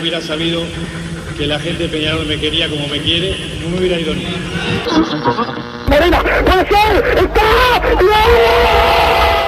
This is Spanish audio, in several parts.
hubiera sabido que la gente de Peñarol me quería como me quiere, no me hubiera ido ni. Morena, puede ser, está. ¡Gol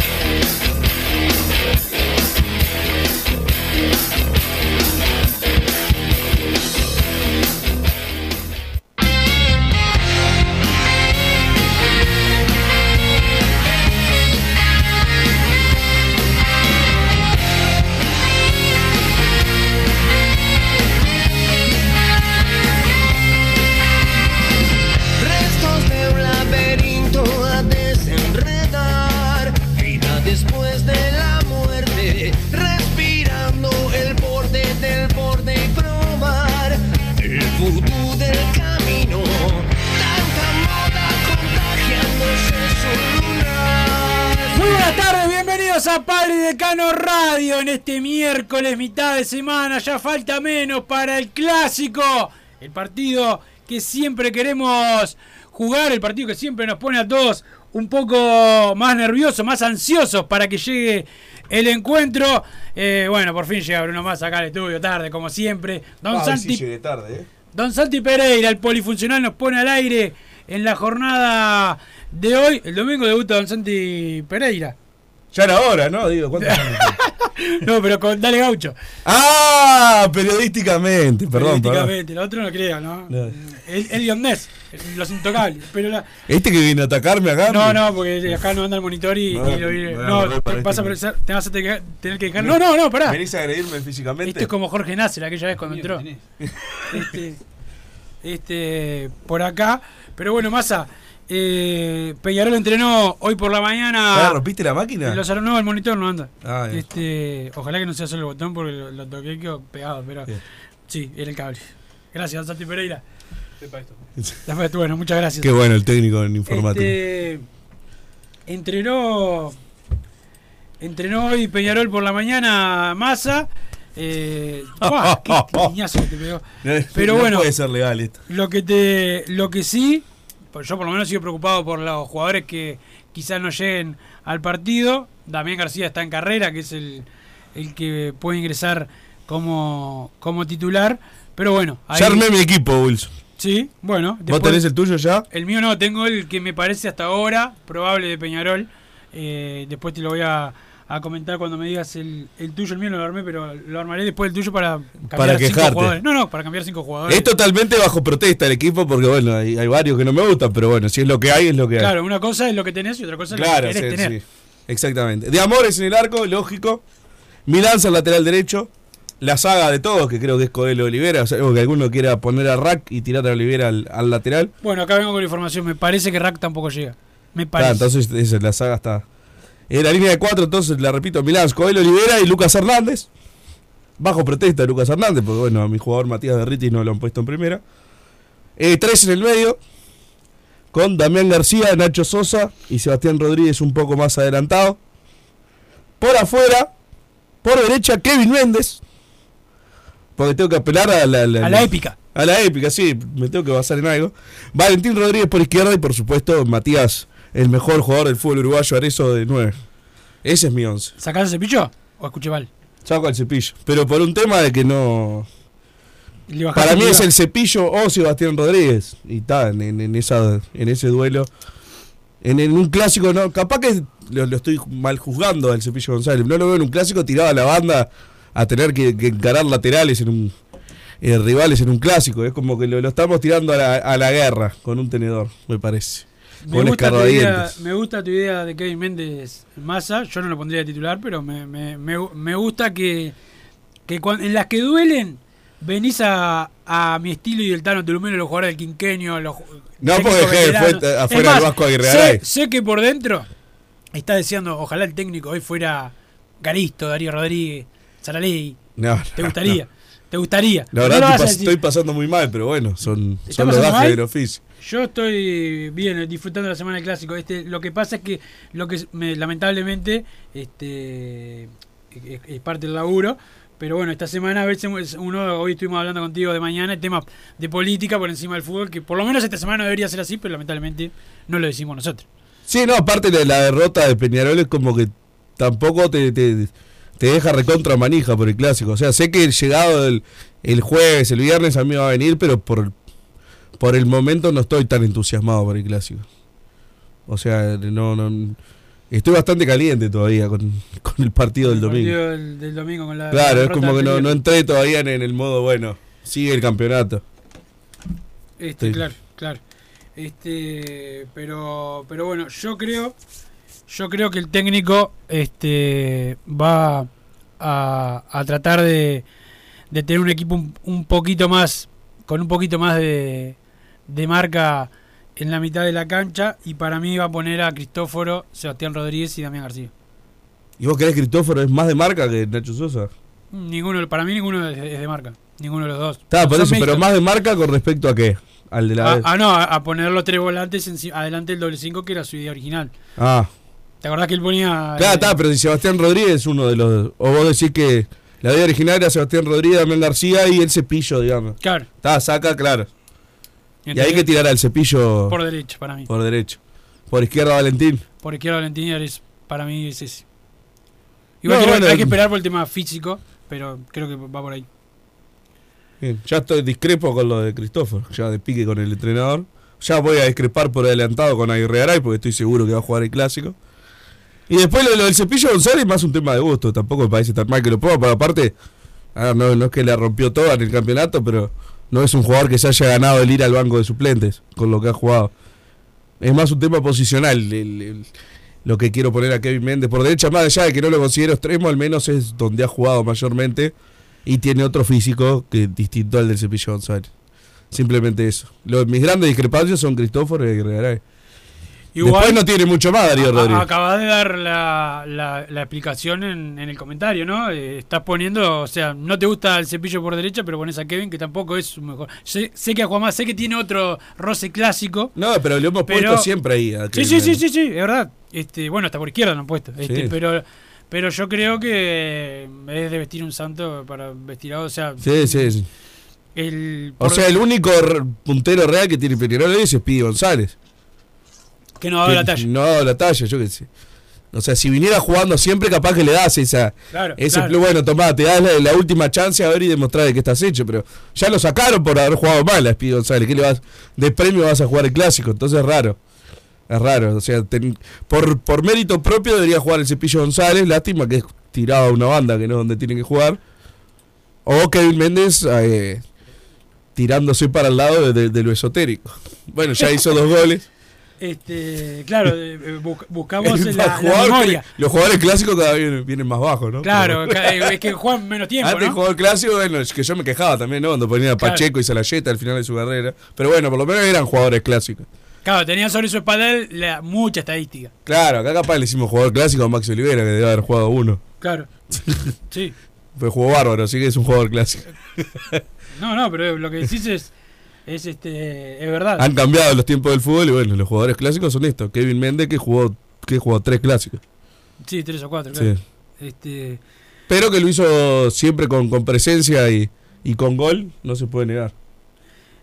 De semana. Ya falta menos para el clásico, el partido que siempre queremos jugar, el partido que siempre nos pone a todos un poco más nerviosos, más ansiosos para que llegue el encuentro. Eh, bueno, por fin llega Bruno más acá al estudio, tarde como siempre. Don Ah, Santi sí llegué tarde, ¿eh? Don Santi Pereira, el polifuncional, nos pone al aire en la jornada de hoy. El domingo debuta Don Santi Pereira. Ya era hora, ¿no? Digo, ¿cuántos años? No, pero con Dale Gaucho. ¡Ah! Periodísticamente, perdón. Periodísticamente, lo otro no creo, ¿no? No. El, Elion Ness, los intocables. Pero la- ¿Este que viene a atacarme acá? no, no, porque acá no anda el monitor y, No, y lo vi- me voy a No, te vas a este pensar- te vas a tener que- tener que dejar. No, no, no, pará. ¿Venís a agredirme físicamente? Esto es como Jorge Nasser aquella vez cuando entró. Este, este, por acá. Pero bueno, Massa, eh, Peñarol entrenó hoy por la mañana. Ah, ¿Rompiste la máquina? En los no, el monitor no anda. Ah, este, ojalá que no sea solo el botón porque lo, lo toqué quedó pegado, pero Bien. sí, era el cable. Gracias, Santi Pereira. Después, bueno, muchas gracias. Qué bueno el técnico en informática. Este, entrenó entrenó hoy Peñarol por la mañana Massa. Eh, qué, qué que te pegó. Pero no bueno, puede ser legal esto. lo que te lo que sí, yo por lo menos sigo preocupado por los jugadores que quizás no lleguen al partido. Damián García está en carrera, que es el, el que puede ingresar como, como titular. Pero bueno, ahí, Ya armé mi equipo, Wilson. sí, bueno. ¿Vos después- tenés el tuyo ya? el mío no, tengo el que me parece hasta ahora probable de Peñarol. Eh, después te lo voy a, a comentar cuando me digas el, el tuyo. El mío no lo armé, pero lo armaré después el tuyo para cambiar Para cinco quejarte. jugadores. No, no, para cambiar cinco jugadores. Es totalmente bajo protesta el equipo porque, bueno, hay, hay varios que no me gustan, pero bueno, si es lo que hay, es lo que hay. Claro, una cosa es lo que tenés y otra cosa es Claro, lo que querés sí, tener. sí. Exactamente. De Amores en el arco, lógico. Milanza al lateral derecho. La saga de todos, que creo que es Coelho Olivera. Salvo que alguno quiera poner a Rack y tirar a Olivera al, al lateral. Bueno, acá vengo con la información. Me parece que Rack tampoco llega. Me Ah, parece. entonces esa, la saga está. En la línea de cuatro, entonces la repito: Milán, Coelho Olivera y Lucas Hernández. Bajo protesta de Lucas Hernández, porque bueno, a mi jugador Matías Berritis no lo han puesto en primera. Eh, tres en el medio. Con Damián García, Nacho Sosa y Sebastián Rodríguez un poco más adelantado. Por afuera, por derecha, Kevin Méndez. Porque tengo que apelar a la, a la épica. a la épica, sí, me tengo que basar en algo. Valentín Rodríguez por izquierda y por supuesto Matías, el mejor jugador del fútbol uruguayo, Arezo de 9. Ese es mi 11. ¿Sacás el cepillo? ¿O escuché mal? Saco al cepillo. Pero por un tema de que no. Para mí el es el cepillo o Sebastián Rodríguez. Y está en, en- en esa, en ese duelo. En, en un clásico, no, capaz que lo, lo estoy mal juzgando al cepillo González. No lo veo en un clásico tirado a la banda a tener que, que encarar laterales en un, eh, rivales en un clásico. Es como que lo, lo estamos tirando a la, a la guerra con un tenedor, me parece. Me gusta, tu idea, me gusta tu idea de Kevin Méndez Massa. Yo no lo pondría de titular, pero me, me, me, me gusta que, que cuan- en las que duelen venís a, a mi estilo y el Tano Tulumeno, los jugadores del quinqueño. Los, No, porque fue afuera del Vasco Aguirre sé, que por dentro está deseando, ojalá el técnico hoy fuera Garisto, Darío Rodríguez, Saraley. No, ¿Te no, gustaría? ¿Te gustaría? La verdad estoy, pas- pasando muy mal, pero bueno, son, ¿Estás son los gajes del oficio. Yo estoy bien, disfrutando la semana del clásico. Este, lo que pasa es que lo que me- lamentablemente este es, es parte del laburo. Pero bueno, esta semana a veces uno, hoy estuvimos hablando contigo de mañana, el tema de política por encima del fútbol, que por lo menos esta semana debería ser así, pero lamentablemente no lo decimos nosotros. Sí, no, aparte de la derrota de Peñarol es como que tampoco te, te, te deja recontra manija por el clásico. O sea, sé que el llegado el, el jueves, el viernes a mí va a venir, pero por, por el momento no estoy tan entusiasmado por el clásico. O sea, no, no estoy bastante caliente todavía con, con el partido del El domingo. partido del, del domingo con la Claro, es como que no, no entré todavía en, en el modo, bueno, sigue el campeonato. Este, claro, claro. Este, pero, pero bueno, yo creo, yo creo que el técnico, este, va a, a tratar de, de tener un equipo un, un poquito más, con un poquito más de, de marca en la mitad de la cancha y para mí va a poner a Cristóforo, Sebastián Rodríguez y Damián García. ¿Y vos crees que Cristóforo es más de marca que Nacho Sosa? Ninguno, para mí ninguno es, de marca, ninguno de los dos. Está, por eso, pero más de marca con respecto a qué? Al de la Ah, vez. ah, no, a, a poner los tres volantes enci- adelante del doble 5 que era su idea original. Ah, ¿Te acordás que él ponía. claro, eh, está, pero si Sebastián Rodríguez es uno de los. O vos decís que la idea original era Sebastián Rodríguez, Damián García y el cepillo, digamos. Claro. Está, saca, claro. Y hay que tirar al cepillo Por derecha, para mí. Por, por derecho. Por izquierda, Valentín. izquierda, Valentín Álvarez, para mí es ese. No, Igual que bueno, hay que esperar por el tema físico, pero creo que va por ahí. Bien, ya estoy discrepo con lo de Cristóforo, ya de pique con el entrenador. Ya voy a discrepar por adelantado con Aguirre Garay porque estoy seguro que va a jugar el clásico. Y después lo, del cepillo González es más un tema de gusto, tampoco me parece tan mal que lo ponga, pero aparte, no, no es que le rompió todo en el campeonato, pero no es un jugador que se haya ganado el ir al banco de suplentes con lo que ha jugado. Es más un tema posicional lo que quiero poner a Kevin Méndez por derecha, más allá de que no lo considero extremo, al menos es donde ha jugado mayormente y tiene otro físico que distinto al del Cepillo González. Simplemente eso. Lo- mis grandes discrepancias son Cristóforo y Aguirre Garay. Después no tiene mucho más Darío Rodríguez. acabas de dar la, la, la explicación en, en el comentario, ¿no? Eh, estás poniendo, o sea, no te gusta el cepillo por derecha, pero pones a Kevin, que tampoco es su mejor. Sé, sé que a Juan más, sé que tiene otro roce clásico. No, pero lo hemos Pero- puesto siempre ahí. a Sí, Kevin sí, sí, sí, sí, es verdad. Este, bueno, hasta por izquierda lo han puesto. Este, Sí. pero, pero yo creo que es de vestir un santo para vestir a o sea, Sí, sí, sí. el O sea, el único puntero real que tiene Peñarol es Speedy González. Que no ha dado Que la talla. No ha dado la talla, yo qué sé. O sea, si viniera jugando siempre, capaz que le das esa. Claro, ese claro. bueno, tomá, te das la, la última chance a ver y demostrar de qué estás hecho. Pero ya lo sacaron por haber jugado mal a Speedy González. ¿Qué le vas? De premio vas a jugar el clásico. Entonces es raro. Es raro. O sea, ten- por, por mérito propio debería jugar el Cepillo González. Lástima que es tirado a una banda que no es donde tiene que jugar. O Kevin Méndez eh, tirándose para el lado de, de- de lo esotérico. Bueno, ya hizo dos goles. Este, claro, eh, eh, bus- buscamos El la, jugador memoria. los jugadores clásicos cada vez vienen, vienen más bajos, ¿no? Claro, eh, es que juegan menos tiempo, Antes jugador clásico, bueno, es que yo me quejaba también, ¿no? Cuando ponían a Claro. Pacheco y Salayeta al final de su carrera. Pero bueno, por lo menos eran jugadores clásicos. Claro, tenían sobre su espalda la, mucha estadística. Claro, acá capaz le hicimos jugador clásico a Max Olivera, que debe haber jugado uno. Claro. Sí. Fue jugó bárbaro, así que es un jugador clásico. No, no, pero lo que decís es, es este, es verdad. Han cambiado los tiempos del fútbol y bueno, los jugadores clásicos son estos. Kevin Méndez que jugó, que jugó tres clásicos. Sí, tres o cuatro, claro. Sí. Este, Pero que lo hizo siempre con, con presencia y, y con gol, no se puede negar.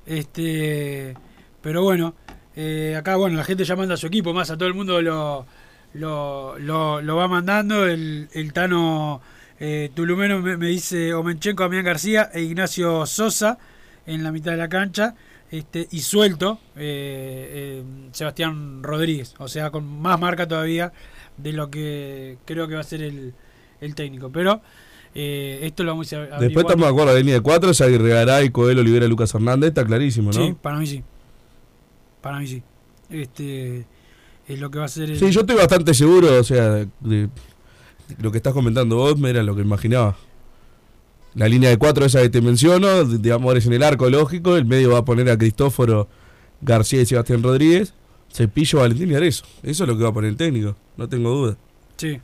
Este, pero bueno, eh, acá bueno, la gente ya manda a su equipo, más a todo el mundo lo, lo, lo, lo va mandando. El, el Tano eh, Tulumeno me, me dice Omenchenko, Damián García e Ignacio Sosa en la mitad de la cancha. Este, y suelto eh, eh, Sebastián Rodríguez, o sea, con más marca todavía de lo que creo que va a ser el, el técnico. Pero Eh, esto lo vamos a averiguar. Después estamos de acuerdo, la línea de cuatro es Aguirre Garay, Coelho, Olivera, Lucas Hernández, está clarísimo, ¿no? Sí, para mí sí. Para mí sí. Este es lo que va a ser el... Sí, yo estoy bastante seguro, o sea, de, de lo que estás comentando vos, era lo que imaginaba. La línea de cuatro esa que te menciono, de- digamos, es en el arco lógico, el medio va a poner a Cristóforo, García y Sebastián Rodríguez, Cepillo, Valentín y Arezo. Eso es lo que va a poner el técnico, no tengo duda. Sí.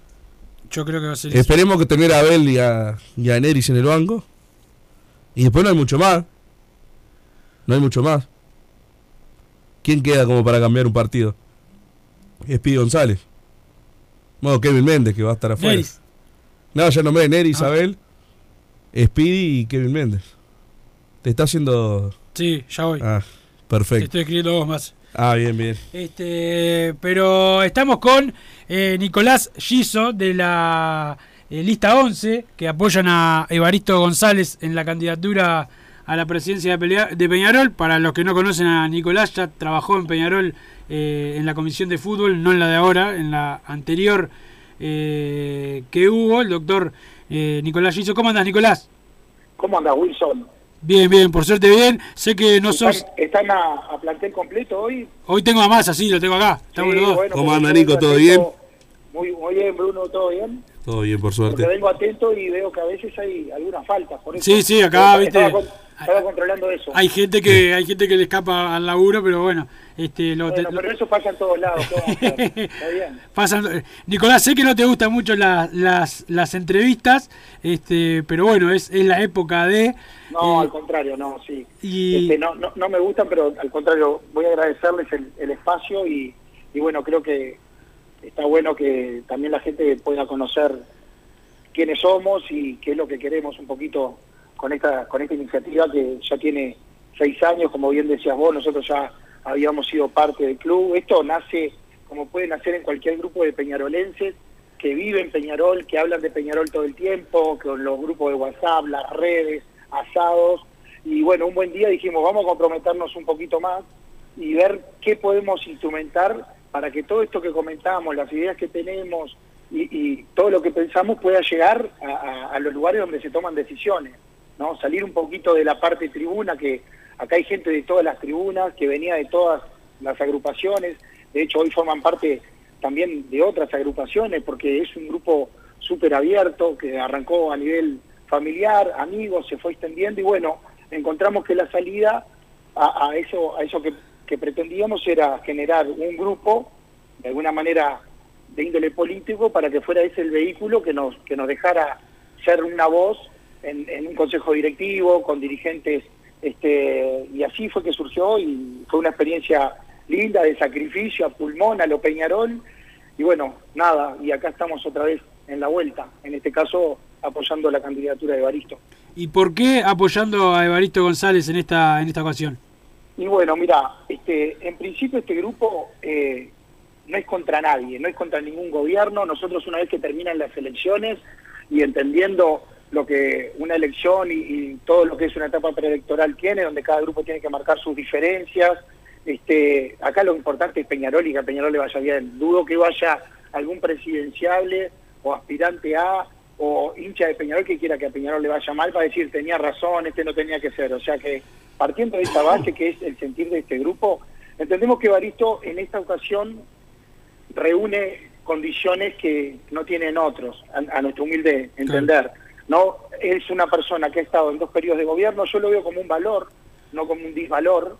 Yo creo que va a ser eso. Esperemos que tener a Abel y a, y a Neris en el banco. Y después no hay mucho más. No hay mucho más. ¿Quién queda como para cambiar un partido? Speedy González. Bueno, Kevin Méndez, que va a estar afuera. Neris. No, ya nombré Neris, Ah. Abel, Speedy y Kevin Méndez. Te está haciendo. Sí, ya voy. Ah, Te perfecto. estoy escribiendo vos más. Ah, bien, bien. Este, pero estamos con eh, Nicolás Giso de la eh, lista 11 que apoyan a Evaristo González en la candidatura a la presidencia de, Peñarol. Para los que no conocen a Nicolás, ya trabajó en Peñarol eh, en la comisión de fútbol, no en la de ahora, en la anterior que hubo, el doctor eh, Nicolás Giso. ¿Cómo andas, Nicolás? ¿Cómo anda Wilson? Bien, bien, por suerte bien. Sé que no ¿Están, sos... están a, a plantel completo hoy? Hoy tengo a Massa, sí, lo tengo acá. Estamos Sí, los dos. bueno, ¿Cómo porque anda, Nico? ¿Todo atento- Muy, muy bien, Bruno, ¿todo bien? Todo bien, por Porque suerte. vengo atento y veo que a veces hay algunas faltas. Por eso Sí, sí, acá, estaba, viste. con- estaba controlando eso. Hay gente que hay gente que le escapa al laburo, pero bueno, este lo, bueno, te- pero eso pasa en todos lados. Está bien. pasan- Nicolás, sé que no te gustan mucho la- las, las entrevistas, este, pero bueno, es, es la época de No, eh, al contrario, no, sí. y Este, no, no, no me gustan, pero al contrario, voy a agradecerles el, el espacio y, y bueno, creo que está bueno que también la gente pueda conocer quiénes somos y qué es lo que queremos un poquito con esta con esta iniciativa que ya tiene seis años, como bien decías vos, nosotros ya habíamos sido parte del club. Esto nace como puede nacer en cualquier grupo de peñarolenses que viven Peñarol, que hablan de Peñarol todo el tiempo, con los grupos de WhatsApp, las redes, asados. Y bueno, un buen día dijimos, vamos a comprometernos un poquito más y ver qué podemos instrumentar para que todo esto que comentamos, las ideas que tenemos y, todo lo que pensamos pueda llegar a los lugares donde se toman decisiones, ¿no? Salir un poquito de la parte tribuna, que acá hay gente de todas las tribunas, que venía de todas las agrupaciones, de hecho hoy forman parte también de otras agrupaciones, porque es un grupo súper abierto, que arrancó a nivel familiar, amigos, se fue extendiendo y bueno, encontramos que la salida a, eso, a eso que, que pretendíamos era generar un grupo, de alguna manera de índole político, para que fuera ese el vehículo que nos, que nos dejara ser una voz en, en un consejo directivo, con dirigentes, este, y así fue que surgió y fue una experiencia linda de sacrificio a pulmón, a lo Peñarol, y bueno, nada, y acá estamos otra vez en la vuelta, en este caso apoyando la candidatura de Baristo. ¿Y por qué apoyando a Evaristo González en esta en esta ocasión? Y bueno, mira, este, en principio este grupo eh, no es contra nadie, no es contra ningún gobierno. Nosotros una vez que terminan las elecciones y entendiendo lo que una elección y, y todo lo que es una etapa preelectoral tiene, donde cada grupo tiene que marcar sus diferencias, este, acá lo importante es Peñarol y que a Peñarol le vaya bien. Dudo que vaya algún presidenciable o aspirante a o hincha de Peñarol que quiera que a Peñarol le vaya mal para decir tenía razón, este no tenía que ser. O sea que partiendo de esa base que es el sentir de este grupo, entendemos que Baristo en esta ocasión reúne condiciones que no tienen otros, a, a nuestro humilde entender. No es una persona que ha estado en dos periodos de gobierno, yo lo veo como un valor, no como un disvalor,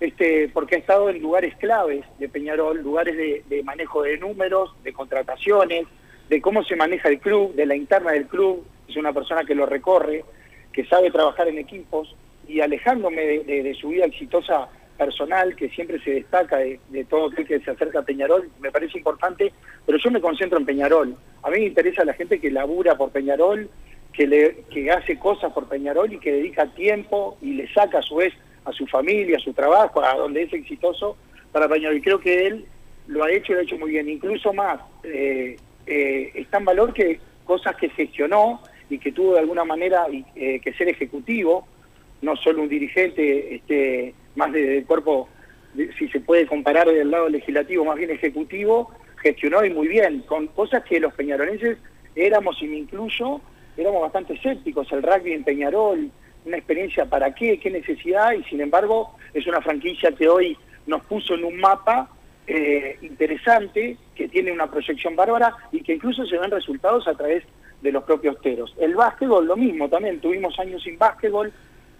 este, porque ha estado en lugares claves de Peñarol, lugares de, manejo de números, de contrataciones, de cómo se maneja el club, de la interna del club, es una persona que lo recorre, que sabe trabajar en equipos, y alejándome de su vida exitosa personal, que siempre se destaca de, de todo aquel que se acerca a Peñarol, me parece importante, pero yo me concentro en Peñarol. A mí me interesa la gente que labura por Peñarol, que, le, que hace cosas por Peñarol y que dedica tiempo y le saca a su vez a su familia, a su trabajo, a donde es exitoso para Peñarol. Y creo que él lo ha hecho y lo ha hecho muy bien. Incluso más, eh, eh, está en valor que cosas que gestionó y que tuvo de alguna manera eh, que ser ejecutivo, no solo un dirigente este, más de- del cuerpo, de- si se puede comparar del lado legislativo, más bien ejecutivo, gestionó y muy bien, con cosas que los peñarolenses éramos, y me incluyo, éramos bastante escépticos, el rugby en Peñarol, una experiencia para qué, qué necesidad, y sin embargo es una franquicia que hoy nos puso en un mapa eh, interesante, que tiene una proyección bárbara y que incluso se ven resultados a través de los propios teros. El básquetbol, lo mismo también, tuvimos años sin básquetbol,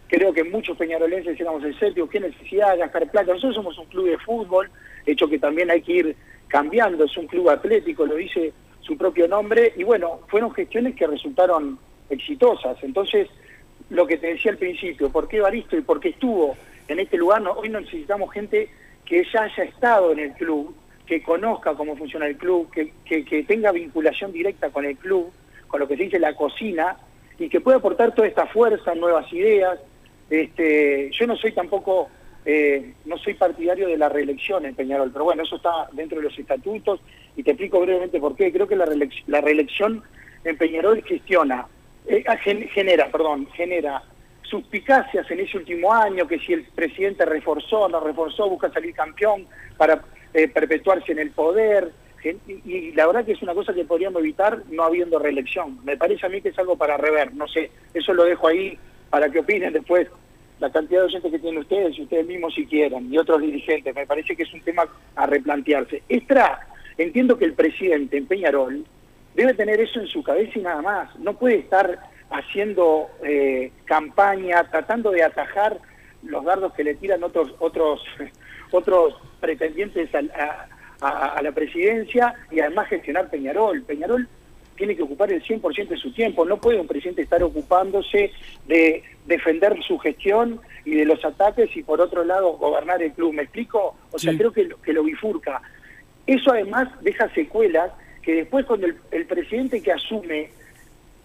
creo que muchos peñarolenses éramos escépticos, qué necesidad de gastar plata, nosotros somos un club de fútbol, hecho que también hay que ir cambiando, es un club atlético, lo dice su propio nombre, y bueno, fueron gestiones que resultaron exitosas. Entonces, lo que te decía al principio, ¿por qué Baristo y por qué estuvo en este lugar? No, hoy necesitamos gente que ya haya estado en el club, que conozca cómo funciona el club, que, que, que tenga vinculación directa con el club, con lo que se dice la cocina, y que pueda aportar toda esta fuerza, nuevas ideas. Este, yo no soy tampoco eh, no soy partidario de la reelección en Peñarol, pero bueno, eso está dentro de los estatutos y te explico brevemente por qué. Creo que la, reelección, la reelección en Peñarol gestiona, eh, ah, genera, perdón, genera suspicacias en ese último año, que si el presidente reforzó, no reforzó, busca salir campeón para eh, perpetuarse en el poder, y, la verdad que es una cosa que podríamos evitar no habiendo reelección. Me parece a mí que es algo para rever, no sé, eso lo dejo ahí para que opinen después la cantidad de oyentes que tienen ustedes y ustedes mismos si quieran, y otros dirigentes. Me parece que es un tema a replantearse. Extra, entiendo que el presidente en Peñarol debe tener eso en su cabeza y nada más. No puede estar haciendo eh, campaña, tratando de atajar los dardos que le tiran otros otros otros pretendientes a, a la presidencia y además gestionar Peñarol. Peñarol tiene que ocupar el 100% de su tiempo. No puede un presidente estar ocupándose de defender su gestión y de los ataques y por otro lado gobernar el club. ¿Me explico? O sea, creo que lo, que lo bifurca. Eso además deja secuelas que después cuando el, presidente que asume,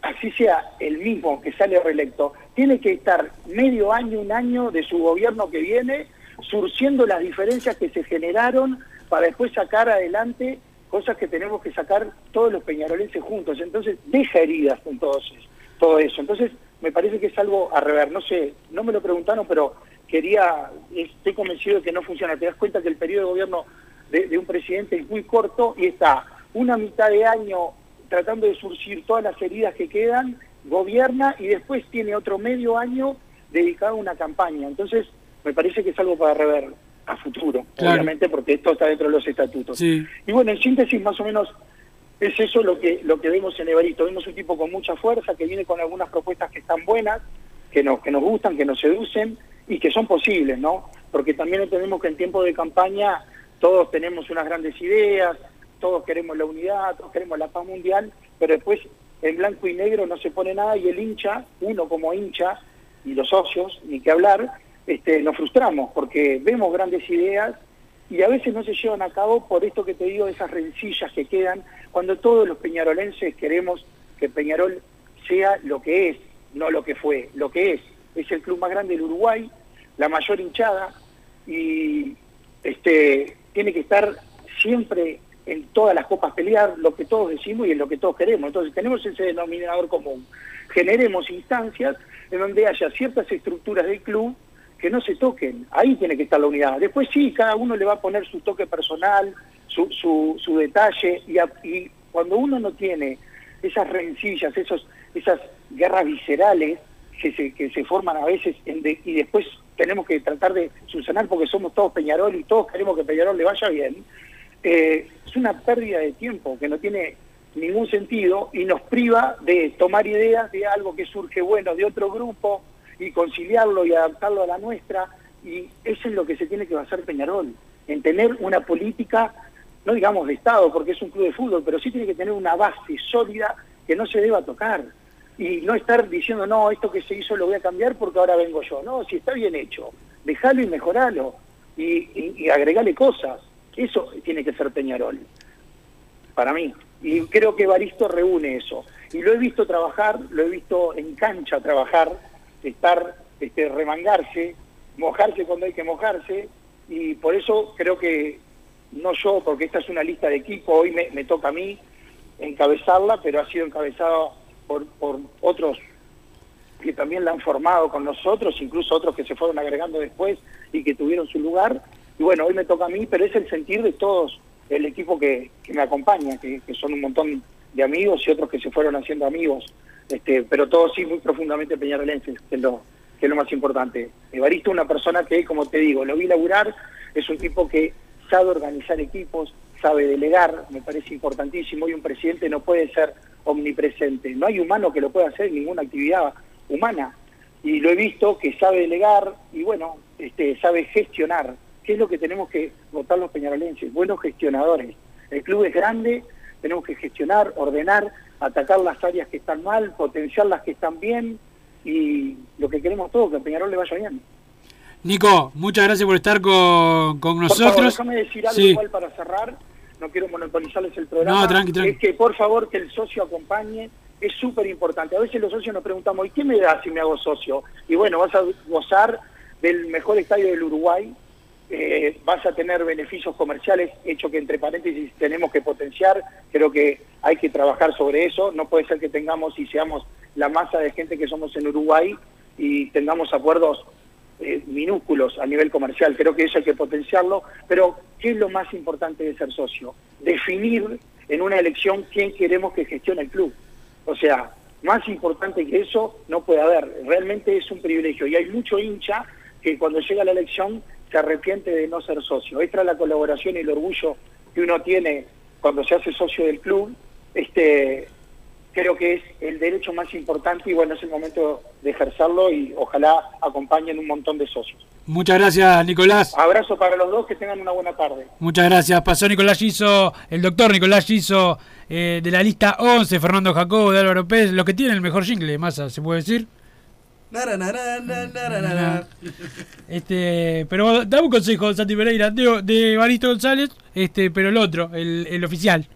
así sea el mismo que sale reelecto, tiene que estar medio año, un año de su gobierno que viene, surciendo las diferencias que se generaron para después sacar adelante cosas que tenemos que sacar todos los peñarolenses juntos. Entonces, deja heridas con todo eso. Todo eso. Entonces, me parece que es algo a rever. No sé, no me lo preguntaron, pero quería, estoy convencido de que no funciona. Te das cuenta que el periodo de gobierno de, un presidente es muy corto y está una mitad de año tratando de surcir todas las heridas que quedan, gobierna y después tiene otro medio año dedicado a una campaña. Entonces, me parece que es algo para rever a futuro, obviamente, porque esto está dentro de los estatutos. Y bueno, en síntesis, más o menos es eso lo que lo que vemos en Evarito. Vemos un tipo con mucha fuerza, que viene con algunas propuestas que están buenas, que nos, que nos gustan, que nos seducen y que son posibles, ¿no? Porque también entendemos que en tiempo de campaña todos tenemos unas grandes ideas, todos queremos la unidad, todos queremos la paz mundial, pero después en blanco y negro no se pone nada y el hincha, uno como hincha y los socios, ni que hablar, este, nos frustramos porque vemos grandes ideas y a veces no se llevan a cabo por esto que te digo, esas rencillas que quedan, cuando todos los peñarolenses queremos que Peñarol sea lo que es, no lo que fue, lo que es. Es el club más grande del Uruguay, la mayor hinchada y este, tiene que estar siempre en todas las copas pelear lo que todos decimos y en lo que todos queremos. Entonces tenemos ese denominador común. Generemos instancias en donde haya ciertas estructuras del club que no se toquen, ahí tiene que estar la unidad. Después sí, cada uno le va a poner su toque personal, su, su, detalle, y, cuando uno no tiene esas rencillas, esos, esas guerras viscerales que se, que se forman a veces y después tenemos que tratar de solucionar porque somos todos Peñarol y todos queremos que Peñarol le vaya bien, eh, es una pérdida de tiempo que no tiene ningún sentido y nos priva de tomar ideas de algo que surge bueno de otro grupo y conciliarlo y adaptarlo a la nuestra, y eso es lo que se tiene que basar Peñarol, en tener una política, no digamos de Estado, porque es un club de fútbol, pero sí tiene que tener una base sólida que no se deba tocar, y no estar diciendo, no, esto que se hizo lo voy a cambiar porque ahora vengo yo, no, si está bien hecho, déjalo y mejoralo, y, y, agregale cosas, eso tiene que ser Peñarol, para mí, y creo que Baristo reúne eso, y lo he visto trabajar, lo he visto en cancha trabajar, estar, este, remangarse, mojarse cuando hay que mojarse, y por eso creo que, no yo, porque esta es una lista de equipo, hoy me, toca a mí encabezarla, pero ha sido encabezada por, por otros que también la han formado con nosotros, incluso otros que se fueron agregando después y que tuvieron su lugar. Y bueno, hoy me toca a mí, pero es el sentir de todos el equipo que, me acompaña, que, que, son un montón de amigos y otros que se fueron haciendo amigos este, pero todos sí muy profundamente peñarolenses, que es lo, que es lo más importante. Evaristo es una persona que, como te digo, lo vi laburar, es un tipo que sabe organizar equipos, sabe delegar, me parece importantísimo, y un presidente no puede ser omnipresente. No hay humano que lo pueda hacer en ninguna actividad humana. Y lo he visto que sabe delegar y bueno, este, sabe gestionar. ¿Qué es lo que tenemos que votar los peñarolenses? Buenos gestionadores. El club es grande, tenemos que gestionar, ordenar, atacar las áreas que están mal, potenciar las que están bien y lo que queremos todos, que a Peñarol le vaya bien. Nico, muchas gracias por estar con, con nosotros. déjame decir algo Sí. igual para cerrar, no quiero monopolizarles el programa. No, tranqui, tranqui. Es que por favor que el socio acompañe, es súper importante. A veces los socios nos preguntamos, ¿y qué me da si me hago socio? Y bueno, vas a gozar del mejor estadio del Uruguay, eh, vas a tener beneficios comerciales, hecho que entre paréntesis tenemos que potenciar, creo que hay que trabajar sobre eso, no puede ser que tengamos y seamos la masa de gente que somos en Uruguay y tengamos acuerdos eh, minúsculos a nivel comercial, creo que eso hay que potenciarlo, pero ¿qué es lo más importante de ser socio? Definir en una elección quién queremos que gestione el club. O sea, más importante que eso no puede haber, realmente es un privilegio y hay mucho hincha que cuando llega la elección se arrepiente de no ser socio. Esta es la colaboración y el orgullo que uno tiene cuando se hace socio del club, este creo que es el derecho más importante y bueno, es el momento de ejercerlo y ojalá acompañen un montón de socios. Muchas gracias, Nicolás. Abrazo para los dos, que tengan una buena tarde. Muchas gracias. Pasó Nicolás Giso, el doctor Nicolás Giso eh, de la lista 11, Fernando Jacobo, de Álvaro Pérez, los que tienen el mejor jingle, masa, se puede decir. Este, pero dame un consejo, Santi Pereira, de, de Evaristo González, este, pero el otro, el, el oficial.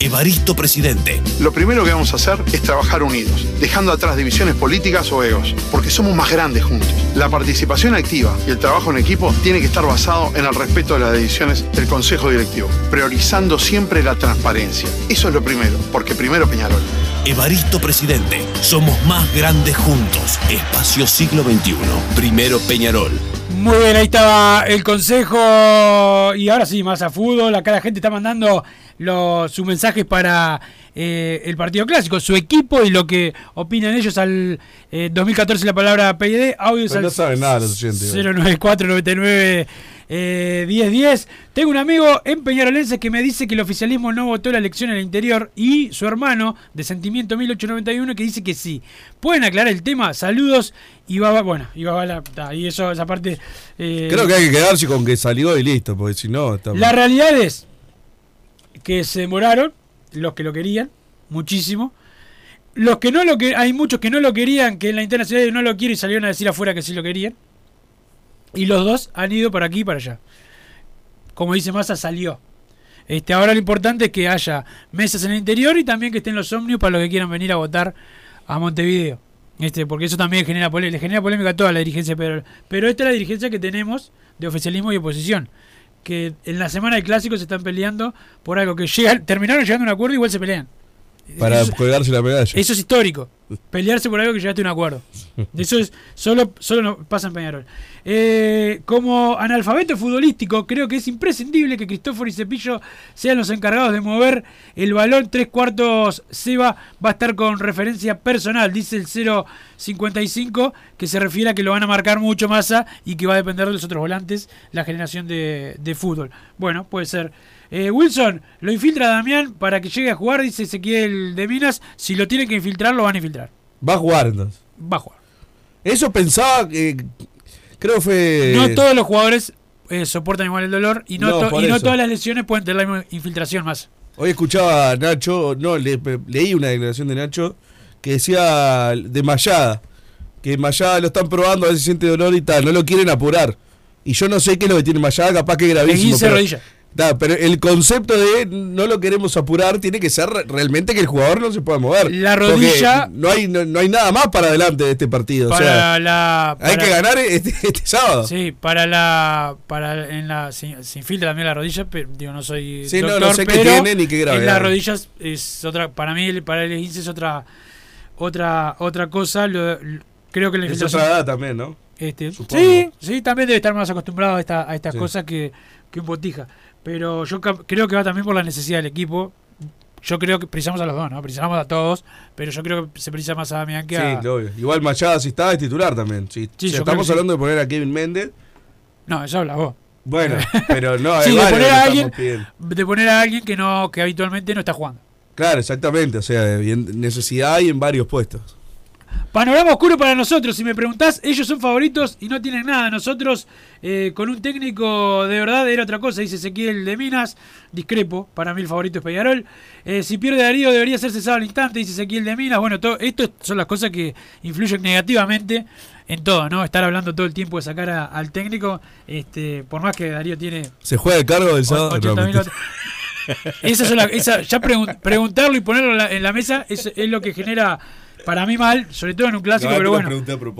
Evaristo Presidente. Lo primero que vamos a hacer es trabajar unidos, dejando atrás divisiones políticas o egos, porque somos más grandes juntos. La participación activa y el trabajo en equipo tiene que estar basado en el respeto de las decisiones del Consejo Directivo, priorizando siempre la transparencia. Eso es lo primero, porque primero Peñarol. Evaristo Presidente. Somos más grandes juntos. Espacio Siglo XXI. Primero Peñarol. Muy bien, ahí estaba el consejo. Y ahora sí, más a fútbol. Acá la gente está mandando los, sus mensajes para eh, el partido clásico, su equipo y lo que opinan ellos al eh, 2014 la palabra PID. Audios Pero no al saben nada los oyentes. 094 99 eh, 1010. Tengo un amigo en Peñarolense que me dice que el oficialismo no votó la elección en el interior y su hermano de Sentimiento 1891 que dice que sí. ¿Pueden aclarar el tema? Saludos y va, bueno, y va la y eso esa parte eh, Creo que hay que quedarse con que salió y listo, porque si no. Está... La realidad es que se demoraron los que lo querían muchísimo. Los que no lo que hay muchos que no lo querían, que en la internacional no lo quieren y salieron a decir afuera que sí lo querían. Y los dos han ido para aquí y para allá. Como dice Massa, salió. Este, ahora lo importante es que haya mesas en el interior y también que estén los ómnibus para los que quieran venir a votar a Montevideo. Este, porque eso también genera polémica, le genera polémica a toda la dirigencia, pero, pero esta es la dirigencia que tenemos de oficialismo y oposición. Que en la semana de clásicos se están peleando por algo que llega, terminaron llegando a un acuerdo y igual se pelean. Para Eso- colgarse la medalla. eso es histórico. Pelearse por algo que llegaste a un acuerdo. Eso es solo, solo no pasa en Peñarol. Eh, como analfabeto futbolístico, creo que es imprescindible que Cristóforo y Cepillo sean los encargados de mover el balón. Tres cuartos Seba va a estar con referencia personal, dice el 055, que se refiere a que lo van a marcar mucho masa y que va a depender de los otros volantes la generación de, de fútbol. Bueno, puede ser. Eh, Wilson, lo infiltra Damián para que llegue a jugar, dice Ezequiel de Minas. Si lo tienen que infiltrar, lo van a infiltrar. Va a jugar entonces. Va a jugar. Eso pensaba que. Creo que fue. No todos los jugadores eh, soportan igual el dolor y no, No, to- por y no todas las lesiones pueden tener la misma infiltración más. Hoy escuchaba a Nacho, no, le- leí una declaración de Nacho que decía de Mayada, que Mayada lo están probando, a ver si siente dolor y tal, no lo quieren apurar. Y yo no sé qué es lo que tiene Mayada, capaz que es gravísimo. Esguince pero, Ta, pero el concepto de no lo queremos apurar tiene que ser re- realmente que el jugador no se pueda mover. La rodilla- No hay, no, no hay nada más para adelante de este partido. o Para sea, la. hay para- que ganar este, este sábado. Sí, para la. para en la se, se infiltra también la rodilla, pero digo, no soy. Sí, no, doctor, no sé qué tiene ni qué En gravedad. las rodillas es otra. Para mí, para el esguince es otra. Otra, otra cosa. Lo- lo- creo que la Es otra edad también, ¿no? Este, Supongo. sí, sí, también debe estar más acostumbrado a, esta- a estas Sí. cosas que, que un botija. Pero yo creo que va también por la necesidad del equipo. Yo creo que precisamos a los dos, ¿no? Precisamos a todos, pero yo creo que se precisa más a Damián que Sí, a... obvio. Igual Machada si está es titular también. Si, Sí, estamos sí. hablando de poner a Kevin Méndez. No, eso habla vos. Bueno, pero no, Sí, de poner a alguien, de poner a alguien que no, que habitualmente no está jugando. Claro, exactamente. O sea, necesidad hay en varios puestos. Panorama oscuro para nosotros. Si me preguntás, ellos son favoritos y no tienen nada. Nosotros, eh, con un técnico de verdad, era otra cosa. Dice Ezequiel de Minas. Discrepo. Para mí el favorito es Peñarol. Eh, si pierde Darío, debería ser cesado al instante. Dice Ezequiel de Minas. Bueno, todo, esto son las cosas que influyen negativamente en todo, ¿no? Estar hablando todo el tiempo de sacar a- al técnico. este Por más que Darío tiene ¿Se juega el cargo del sábado? 80.000 No, mentira. otros. Esa son la- esa- ya pregun- preguntarlo y ponerlo en la, en la mesa es, es lo que genera para mí mal, sobre todo en un clásico, No, pero bueno.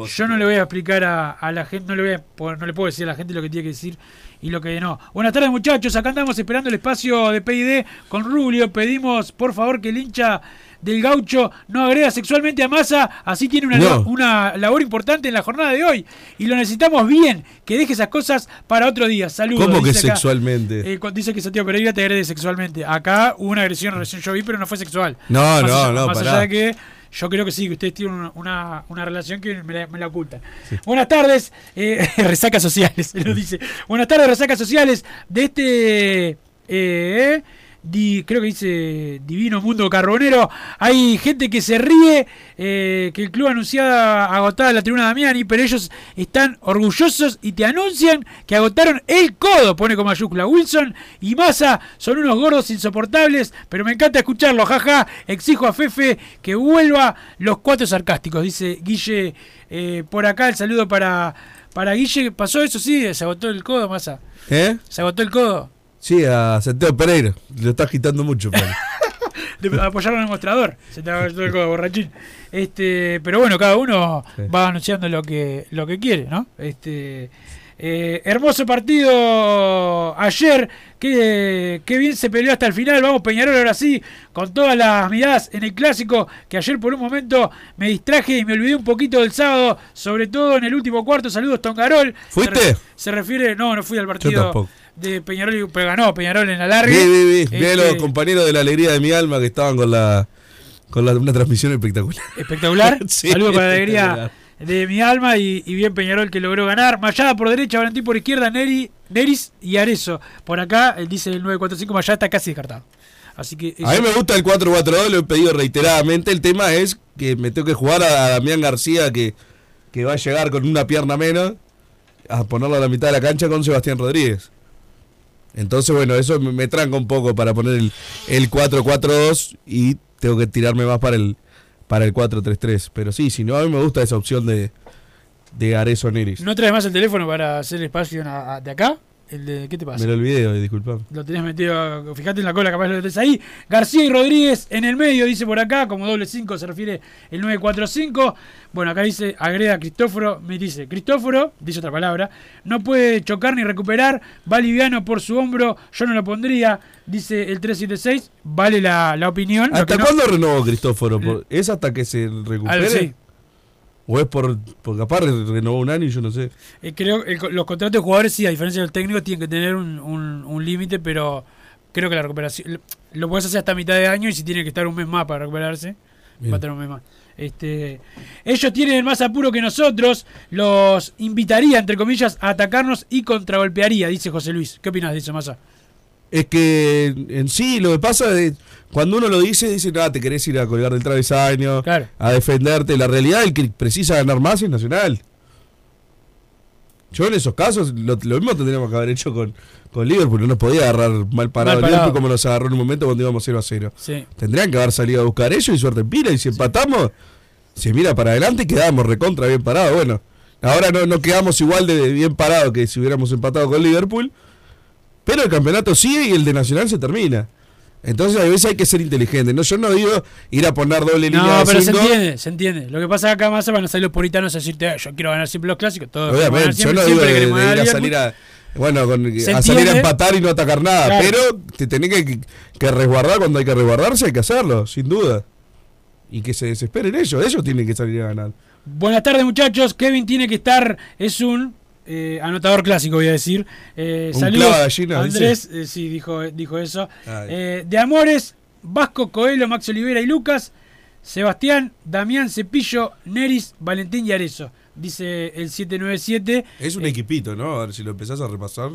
Yo no le voy a explicar a, a la gente, no le voy a, no le puedo decir a la gente lo que tiene que decir y lo que no. Buenas tardes muchachos, acá andamos esperando el espacio de PID con Rubio. Pedimos por favor que el hincha del gaucho no agreda sexualmente a Massa, así tiene una, No. lab- una labor importante en la jornada de hoy y lo necesitamos bien, que deje esas cosas para otro día. Saludos. ¿Cómo que acá. sexualmente? Eh, dice que Santiago Pereira te agrede sexualmente. Acá hubo una agresión recién yo vi, pero no fue sexual. No, Más no, allá- no, Más pará. allá de que yo creo que sí, que ustedes tienen una, una, una relación que me la, me la ocultan. Buenas tardes, eh, resacas sociales, lo dice. Buenas tardes, resacas sociales de este. eh, di- creo que dice Divino Mundo Carbonero. Hay gente que se ríe, eh, que el club anunciaba agotada la tribuna Damiani, pero ellos están orgullosos y te anuncian que agotaron el codo, pone con mayúscula. Wilson y Massa son unos gordos insoportables, pero me encanta escucharlo, jaja. Exijo a Fefe que vuelva los cuatro sarcásticos, dice Guille eh, por acá. El saludo para, para Guille. ¿Pasó eso? Sí, se agotó el codo, Massa. ¿Eh? ¿Se agotó el codo? Sí, a Santiago Pereira. Lo está agitando mucho. Pablo. de apoyarlo en el mostrador. Se te el borrachín. Este, pero bueno, cada uno Sí. va anunciando lo que, lo que quiere, ¿no? Este. eh, hermoso partido ayer, que, que bien se peleó hasta el final. Vamos Peñarol ahora sí, con todas las miradas en el clásico, que ayer por un momento me distraje y me olvidé un poquito del sábado, sobre todo en el último cuarto. Saludos Tongarol. ¿Fuiste? Se, re- se refiere, no, no fui al partido tampoco. De Peñarol, y- pero ganó Peñarol en la larga. Vi a los Este, compañeros de la alegría de mi alma que estaban con la con la, una transmisión espectacular. espectacular. Sí, Saludos con la alegría de mi alma y, y bien Peñarol que logró ganar. Mayada por derecha, Valentín por izquierda, Neri, Neris y Arezo. Por acá, él dice el 945, Mayada está casi descartado. Así que A mí me gusta el 4-4-2, lo he pedido reiteradamente. El tema es que me tengo que jugar a Damián García, que, que va a llegar con una pierna menos, a ponerlo a la mitad de la cancha con Sebastián Rodríguez. Entonces, bueno, eso me, me tranca un poco para poner el, el 4-4-2 y tengo que tirarme más para el para el 4-3-3. Pero sí, si no, a mí me gusta esa opción de, de Arezo Neris. ¿No traes más el teléfono para hacer espacio a- a- de acá? El de, ¿Qué te pasa? Me lo olvidé hoy, disculpame. Lo tenés metido, fíjate en la cola, capaz lo tenés ahí. García y Rodríguez en el medio, dice por acá, como doble 5 se refiere el 945. Bueno, acá dice, agrega Cristóforo, me dice, Cristóforo, dice otra palabra, no puede chocar ni recuperar, va liviano por su hombro, yo no lo pondría, dice el 376, vale la, la opinión. ¿Hasta no- cuándo renovó Cristóforo? ¿Por- ¿Es hasta que se recupere? Así. ¿O es por, por capaz renovó un año y yo no sé? Eh, creo que los contratos de jugadores, sí, a diferencia del técnico, tienen que tener un, un- un límite, pero creo que la recuperación lo- puedes hacer hasta mitad de año y si tiene que estar un mes más para recuperarse, Bien. va a tener un mes más. Este, ellos tienen más apuro que nosotros, los invitaría, entre comillas, a atacarnos y contragolpearía, dice José Luis. ¿Qué opinas de eso, Massa? Es que en sí lo que pasa es cuando uno lo dice, dice, no, te querés ir a colgar del travesaño, a defenderte. La realidad, el que precisa ganar más es Nacional. Yo en esos casos, lo, lo mismo tendríamos que haber hecho con, con Liverpool. No nos podía agarrar mal parado, Mal parado. Liverpool como nos agarró en un momento cuando íbamos 0 a 0. Sí. Tendrían que haber salido a buscar ellos y suerte en pila. Y si empatamos, se mira para adelante y quedamos recontra bien parados. Bueno, ahora no, no quedamos igual de bien parados que si hubiéramos empatado con Liverpool. Pero el campeonato sigue y el de Nacional se termina. Entonces a veces hay que ser inteligente. No, yo no digo ir a poner doble línea No, de pero se entiende, se entiende. Lo que pasa acá, Massa, van a salir los puritanos a decirte, "Eh, yo quiero ganar siempre los clásicos. Todos Obviamente, yo siempre, no digo de, de ir a Liverpool". salir a, bueno, con- a salir a empatar y no atacar nada. Claro. Pero te tenés que, que resguardar cuando hay que resguardarse, hay que hacerlo, sin duda. Y que se desesperen ellos, ellos tienen que salir a ganar. Buenas tardes muchachos, Kevin tiene que estar, es un eh, anotador clásico voy a decir. Eh, Un saludos, gallina, Andrés, eh, sí, dijo, dijo eso. Eh, de Amores, Vasco, Coelho, Max Olivera y Lucas. Sebastián, Damián, Cepillo, Neris, Valentín y Arezo. Dice el 797. Es un equipito, ¿no? A ver si lo empezás a repasar.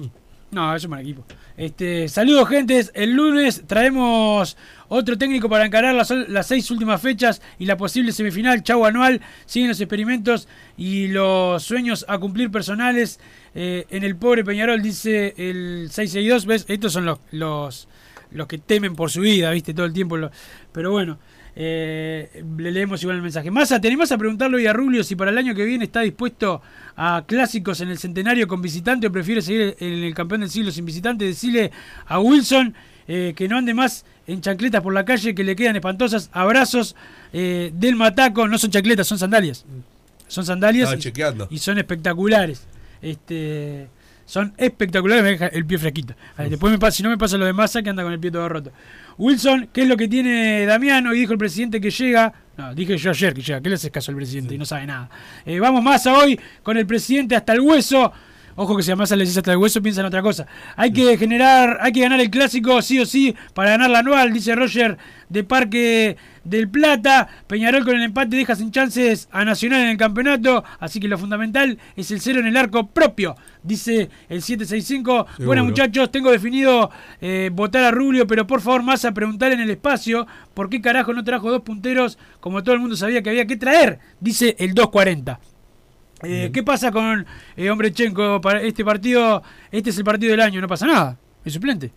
No, es un buen equipo. Este, saludos, gentes. El lunes traemos otro técnico para encarar las, las seis últimas fechas y la posible semifinal. Chau anual. Siguen los experimentos y los sueños a cumplir personales. eh, en el pobre Peñarol, dice el 662. ¿Ves? Estos son los, los, los que temen por su vida, ¿viste? Todo el tiempo. pero bueno. Eh, le leemos igual el mensaje. Massa, ¿te animás a preguntarle hoy a Rubio si para el año que viene está dispuesto a clásicos en el centenario con visitante o prefiere seguir en el campeón del siglo sin visitante? Decirle a Wilson eh, que no ande más en chancletas por la calle, que le quedan espantosas. Abrazos eh, del Mataco. No son chancletas, son sandalias. Son sandalias y, y son espectaculares. Este, son espectaculares, me deja el pie fresquito. Ahí, después me pasa, si no me pasa lo de Massa que anda con el pie todo roto. Wilson, ¿qué es lo que tiene Damián? Hoy dijo el presidente que llega. No, dije yo ayer que llega. ¿Qué le haces caso al presidente? Y no sabe nada. Eh, vamos Massa hoy con el presidente hasta el hueso. Ojo que si a Massa le decís hasta el hueso, piensa en otra cosa. Hay que generar, hay que ganar el clásico sí o sí para ganar la anual, dice Roger de Parque del Plata. Peñarol con el empate deja sin chances a Nacional en el campeonato. Así que lo fundamental es el cero en el arco propio, dice el 765. Seguro. Bueno, muchachos, tengo definido eh, votar a Rubio, pero por favor, más a preguntar en el espacio por qué carajo no trajo dos punteros como todo el mundo sabía que había que traer, dice el 240. Eh, ¿Qué pasa con eh, Hombrechenko para este partido? Este es el partido del año, no pasa nada. Es suplente.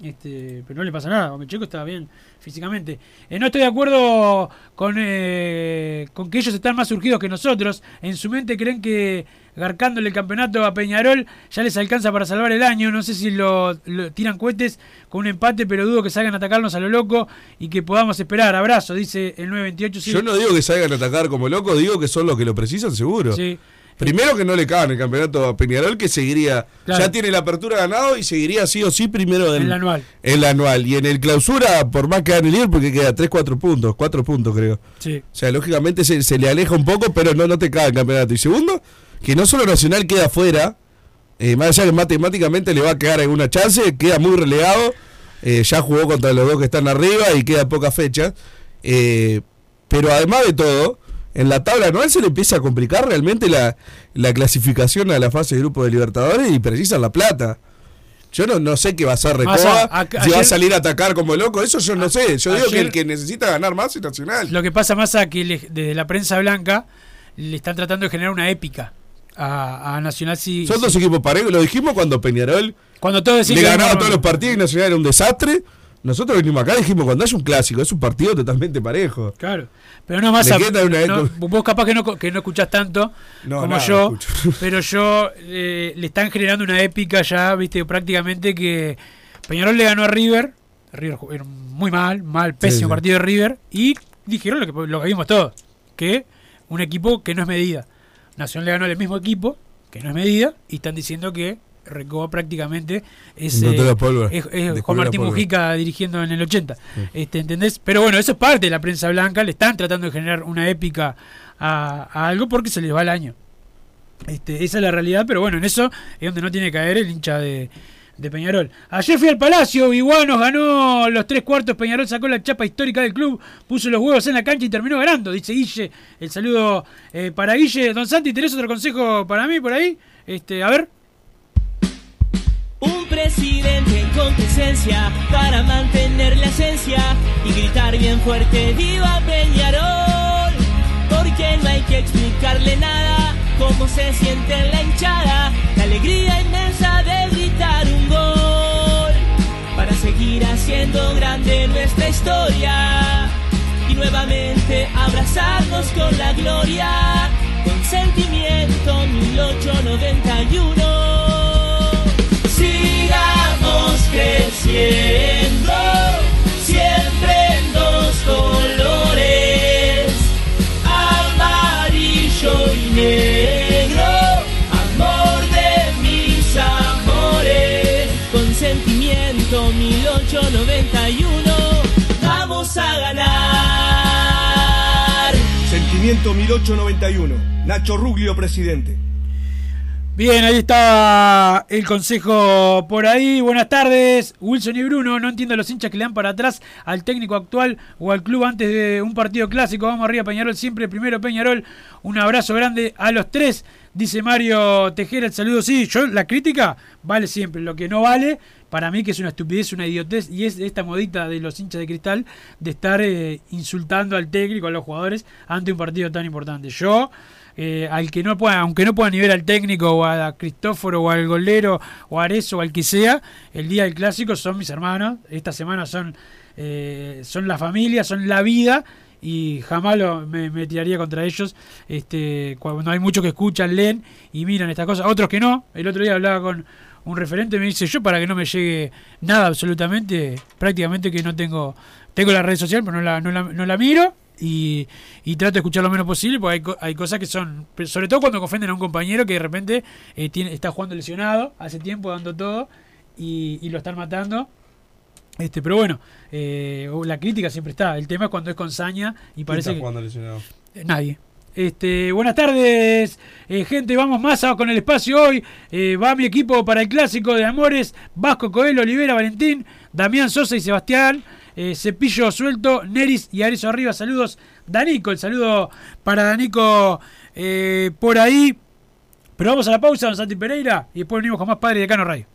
Este, pero no le pasa nada. Hombrechenko está bien físicamente. Eh, no estoy de acuerdo con, eh, con que ellos están más surgidos que nosotros. En su mente creen que garcándole el campeonato a Peñarol ya les alcanza para salvar el año. No sé si lo, lo tiran cohetes con un empate, pero dudo que salgan a atacarnos a lo loco y que podamos esperar. Abrazo, dice el 928. sí. Yo no digo que salgan a atacar como locos, digo que son los que lo precisan seguro. Sí. Primero que no le cagan el campeonato a Peñarol, que seguiría, Claro. ya tiene la apertura ganado y seguiría sí o sí primero En el anual. En la anual. Y en el clausura, por más que gane el líder, porque queda 3, 4 puntos, 4 puntos creo. Sí. O sea, lógicamente se, se le aleja un poco, pero no, no te caga el campeonato. Y segundo, que no solo Nacional queda fuera, eh, más allá que matemáticamente le va a quedar alguna chance, queda muy relegado. eh, ya jugó contra los dos que están arriba y queda pocas fechas. Eh, pero además de todo, en la tabla anual se le empieza a complicar realmente la, la clasificación a la fase de grupo de Libertadores y precisan la plata. Yo no, no sé qué va a hacer Más Recoba, a- a- si va a salir a atacar como loco, eso yo no sé. Yo digo que el que necesita ganar más es Nacional. Lo que pasa más a que le- desde la prensa blanca le están tratando de generar una épica a, Nacional si, Son dos equipos parejos, lo dijimos cuando Peñarol cuando todos decían le ganaba todos los partidos y Nacional era un desastre. Nosotros venimos acá y dijimos, cuando hay un clásico, es un partido totalmente parejo. Claro. Pero no más a, no, vos capaz que no, que no escuchás tanto No, como nada, yo, pero yo eh, le están generando una épica ya, viste, prácticamente que Peñarol le ganó a River, River jugó muy mal, mal, pésimo sí. partido de River, y dijeron lo que, lo que vimos todos, que un equipo que no es medida. Nacional le ganó al mismo equipo, que no es medida, y están diciendo que Recoba prácticamente es, eh, es- es Juan Martín. Mujica dirigiendo en el 80. Este, ¿Entendés? Pero bueno, eso es parte de la prensa blanca. Le están tratando de generar una épica a, a algo porque se les va el año. Este, esa es la realidad, pero bueno, en eso es donde no tiene que caer el hincha de, de Peñarol. Ayer fui al Palacio, Iguanos ganó los tres cuartos, Peñarol sacó la chapa histórica del club, puso los huevos en la cancha y terminó ganando, dice Guille. El saludo eh, para Guille. Don Santi, ¿tenés otro consejo para mí por ahí? Este, a ver. Un presidente con presencia para mantener la esencia y gritar bien fuerte ¡Viva Peñarol! Porque no hay que explicarle nada cómo se siente en la hinchada, la alegría inmensa de gritar un gol para seguir haciendo grande nuestra historia y nuevamente abrazarnos con la gloria con sentimiento 1891. Creciendo, siempre en dos colores, amarillo y negro, amor de mis amores, con sentimiento 1891, vamos a ganar. Sentimiento 1891. Nacho Ruglio, presidente. Bien, ahí está el consejo por ahí. Buenas tardes, Wilson y Bruno. No entiendo los hinchas que le dan para atrás al técnico actual o al club antes de un partido clásico. Vamos arriba, Peñarol, siempre primero Peñarol. Un abrazo grande a los tres. Dice Mario Tejera, el saludo. Sí, yo la crítica vale siempre. Lo que no vale, para mí que es una estupidez, una idiotez, y es esta modita de los hinchas de cristal de estar eh, insultando al técnico, a los jugadores, ante un partido tan importante. Yo eh, al que no pueda, aunque no pueda ni ver al técnico o a Cristóforo o al golero o a Arezo o al que sea, el día del clásico son mis hermanos, esta semana son, eh, son la familia, son la vida y jamás lo, me, tiraría contra ellos. Este cuando hay muchos que escuchan, leen y miran estas cosas, otros que no, el otro día hablaba con un referente me dice yo para que no me llegue nada absolutamente, prácticamente que no tengo, tengo la red social pero no la, no la, no la miro y, y, trato de escuchar lo menos posible porque hay, hay, cosas que son, sobre todo cuando ofenden a un compañero que de repente eh, tiene, está jugando lesionado hace tiempo dando todo y, y lo están matando. Este, pero bueno, eh, la crítica siempre está. El tema es cuando es con saña y parece está jugando lesionado? que nadie. Este, buenas tardes, eh, gente. Vamos más con el espacio hoy. Eh, va mi equipo para el clásico de Amores: Vasco Coelho, Olivera, Valentín, Damián Sosa y Sebastián. Eh, Cepillo suelto, Neris y Arezo arriba. Saludos, Danico. El saludo para Danico eh, por ahí. Pero vamos a la pausa, don Santi Pereira, y después venimos con más Padre de Cano Radio.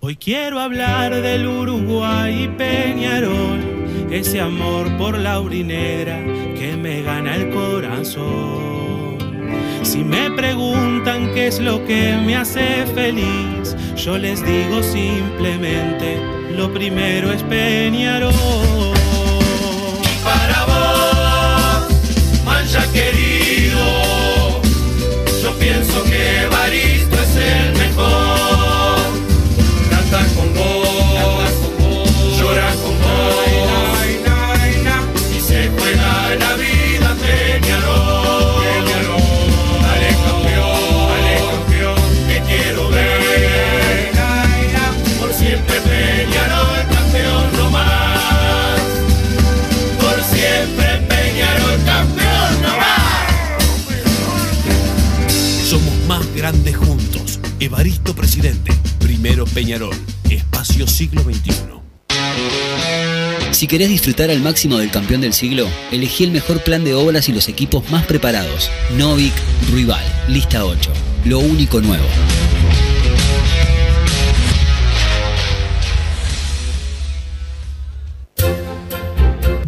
Hoy quiero hablar del Uruguay y Peñarol, ese amor por la urinera que me gana el corazón. Si me preguntan qué es lo que me hace feliz, yo les digo simplemente, lo primero es Peñarol. Y para vos, mancha querido, yo pienso que Evaristo Presidente. Primero Peñarol. Espacio Siglo XXI. Si querés disfrutar al máximo del campeón del siglo, elegí el mejor plan de obras y los equipos más preparados. Novik Rival, lista 8. Lo único nuevo.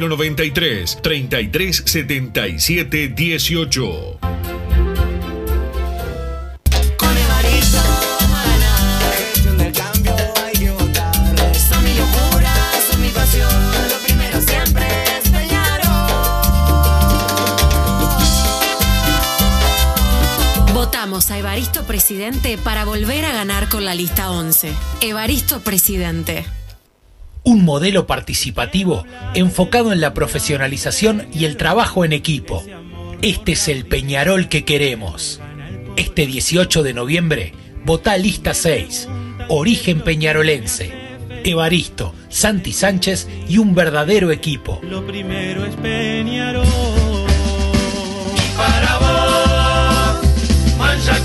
093 33 77 18. Con Evaristo Maraná, gestión del cambio hay que votar. Son mi locura, son mi pasión. Lo primero siempre es Peñarol. Votamos a Evaristo Presidente para volver a ganar con la lista 11. Evaristo Presidente. Un modelo participativo enfocado en la profesionalización y el trabajo en equipo. Este es el Peñarol que queremos. Este 18 de noviembre, vota lista 6. Origen peñarolense. Evaristo, Santi Sánchez y un verdadero equipo. Lo primero es Peñarol. Y para vos, mancha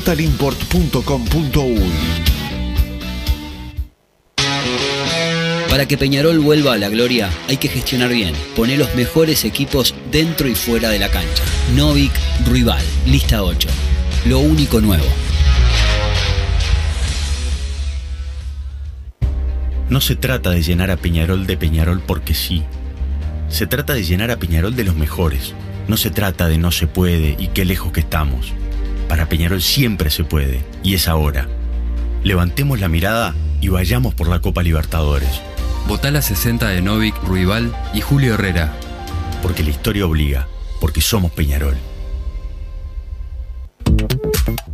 www.totalimport.com.uy. Para que Peñarol vuelva a la gloria hay que gestionar bien, poner los mejores equipos dentro y fuera de la cancha. Novik, Ruibal, lista 8. Lo único nuevo. No se trata de llenar a Peñarol de Peñarol porque sí. Se trata de llenar a Peñarol de los mejores. No se trata de no se puede y qué lejos que estamos. Para Peñarol siempre se puede, y es ahora. Levantemos la mirada y vayamos por la Copa Libertadores. Votá la 60 de Novik, Ruibal y Julio Herrera. Porque la historia obliga, porque somos Peñarol.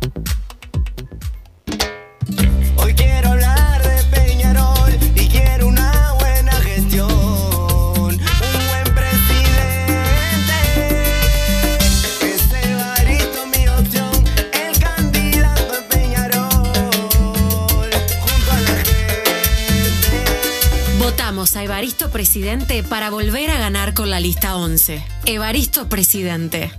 A la Votamos a Evaristo Presidente para volver a ganar con la lista 11. Evaristo Presidente.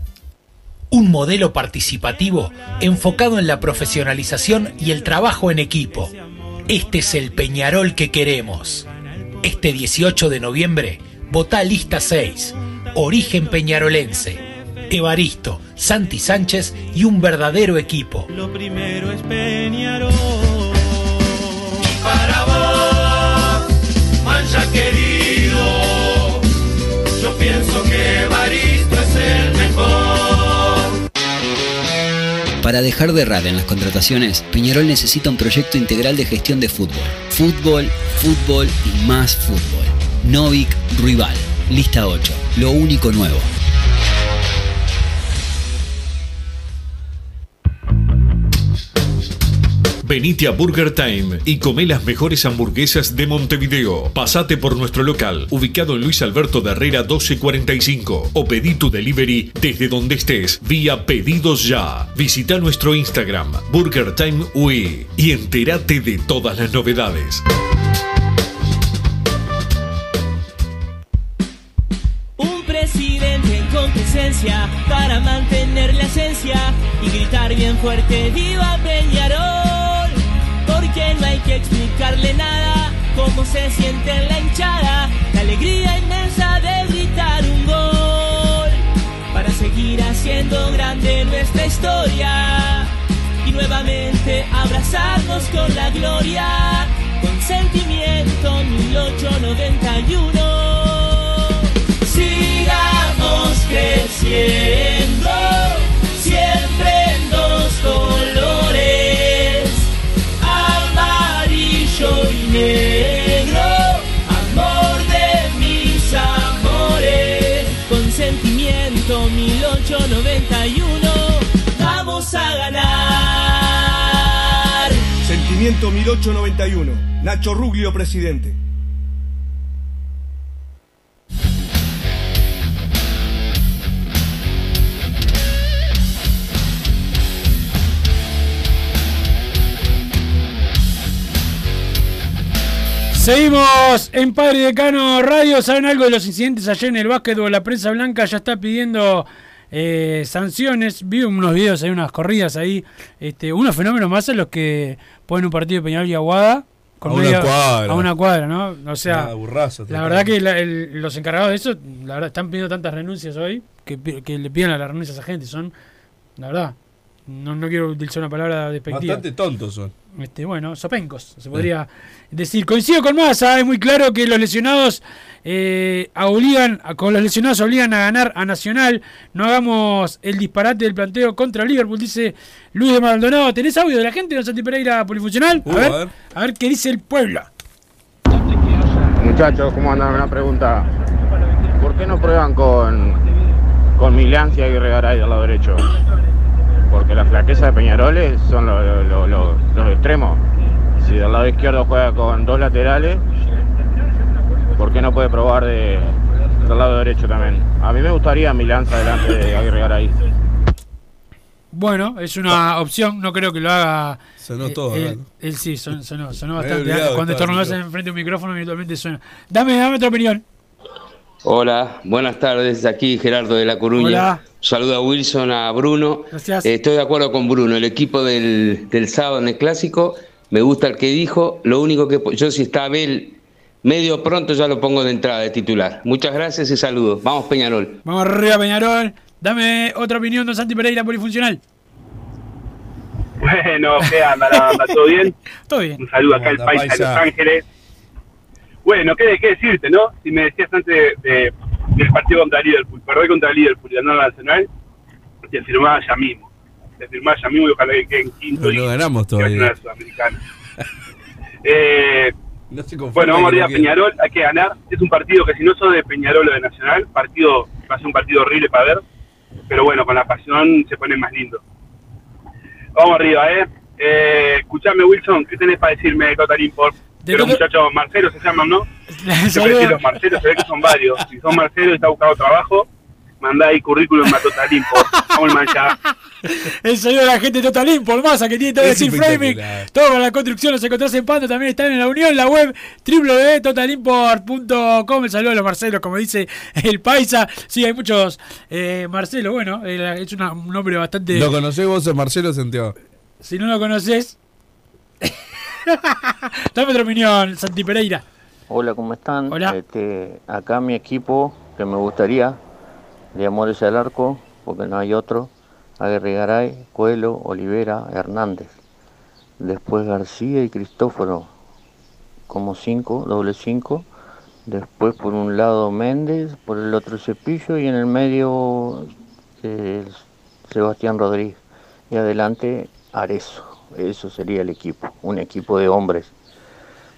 Un modelo participativo enfocado en la profesionalización y el trabajo en equipo. Este es el Peñarol que queremos. Este 18 de noviembre, vota lista 6. Origen peñarolense. Evaristo, Santi Sánchez y un verdadero equipo. Lo primero es Peñarol. Y para vos, Para dejar de errar en las contrataciones, Peñarol necesita un proyecto integral de gestión de fútbol. Fútbol, fútbol y más fútbol. Novik, Ruibal, lista 8. Lo único nuevo. Venite a Burger Time y come las mejores hamburguesas de Montevideo. Pasate por nuestro local, ubicado en Luis Alberto de Herrera 1245, o pedí tu delivery desde donde estés, vía Pedidos Ya. Visita nuestro Instagram, Burger Time UI, y entérate de todas las novedades. Para mantener la esencia y gritar bien fuerte ¡Viva Peñarol! Porque no hay que explicarle nada. Cómo se siente en la hinchada, la alegría inmensa de gritar un gol. Para seguir haciendo grande nuestra historia. Y nuevamente abrazarnos con la gloria. Con sentimiento 1891 sigamos creciendo Sentimiento 1891. Nacho Ruglio, presidente. Seguimos en Padre Decano Radio. ¿Saben algo de los incidentes ayer en el básquetbol? La prensa blanca ya está pidiendo eh, sanciones. Vi unos videos, hay unas corridas ahí. Este, unos fenómenos más en los que ponen un partido de Peñarol y Aguada. A una cuadra. A una cuadra, ¿no? O sea, Ah, burrazo, la verdad que la- el- los encargados de eso, la verdad, están pidiendo tantas renuncias hoy que le pidan a las renuncias a esa gente. Son, la verdad, no, no quiero utilizar una palabra despectiva. Bastante tontos son. Este, bueno, sopencos, se podría decir. Coincido con Massa, es muy claro que los lesionados eh, obligan, a- con los lesionados obligan a ganar a Nacional. No hagamos el disparate del planteo contra Liverpool, dice Luis de Maldonado. ¿Tenés audio de la gente de Santi Pereira Polifuncional? A, Uh, ver, a ver. a ver qué dice el pueblo. Muchachos, ¿cómo andan? Una pregunta. ¿Por qué no prueban con, con Milancia y Regaray al lado derecho? Porque la flaqueza de Peñaroles son lo- lo- lo- lo- los extremos. Si del lado izquierdo juega con dos laterales, ¿por qué no puede probar de, del lado derecho también? A mí me gustaría Milanza delante de Aguirre Garay. Bueno, es una opción, no creo que lo haga. Sonó eh, todo, Él, ¿verdad? él sí, son- sonó, sonó bastante. Cuando el enfrente de un micrófono, habitualmente suena. Dame, dame otra opinión. Hola, buenas tardes. Aquí Gerardo de La Coruña. Hola. Saludo a Wilson, a Bruno. Gracias. Eh, estoy de acuerdo con Bruno. El equipo del, del sábado en el clásico, me gusta el que dijo. Lo único que yo, si está Abel medio pronto, ya lo pongo de entrada de titular. Muchas gracias y saludos. Vamos, Peñarol. Vamos arriba, Peñarol. Dame otra opinión, don Santi Pereira, polifuncional. Bueno, ¿qué anda? ¿La- anda ¿Todo bien? Todo bien. Un saludo acá al país de paisa. Los Ángeles. Bueno, ¿qué, qué decirte, no? Si me decías antes de, de- del partido contra Liverpool, perder contra Liverpool y ganar la Nacional, te firmaba ya mismo. Te firmaba ya mismo y ojalá que quede en quinto No, y no ganamos a todavía. Eh, No se bueno, vamos arriba no a. Peñarol, hay que ganar. Es un partido que si no sos de Peñarol o de Nacional, partido va a ser un partido horrible para ver, pero bueno, con la pasión se pone más lindo. Vamos arriba, ¿eh? eh escuchame, Wilson, ¿qué tenés para decirme de Total Import? De De los Total- muchachos Marcelo se llaman, ¿no? Pensé los Marcelos, se ve que son varios. Si son Marcelo y está buscando trabajo, mandá ahí currículum a Total Import. Vamos al manchar. El saludo de la gente de Total Import, Massa, que tiene todo el Es steel framing, todo para la construcción, los encontrás en Pando, también están en la unión, la web www.totalimport.com. El saludo a los Marcelos, como dice el Paisa. Sí, hay muchos eh, Marcelo, bueno, eh, es una- un nombre bastante... ¿Lo conocés vos, Marcelo Santiago? Si no lo conoces... Dame otra opinión, Santi Pereira. Hola, ¿cómo están? Hola. Este, acá mi equipo que me gustaría, de Amores al Arco, porque no hay otro, Aguirre Garay, Coelho, Olivera, Hernández. Después García y Cristóforo, como cinco, doble cinco. Después por un lado Méndez, por el otro Cepillo y en el medio eh, Sebastián Rodríguez. Y adelante Arezo. Eso sería el equipo, un equipo de hombres.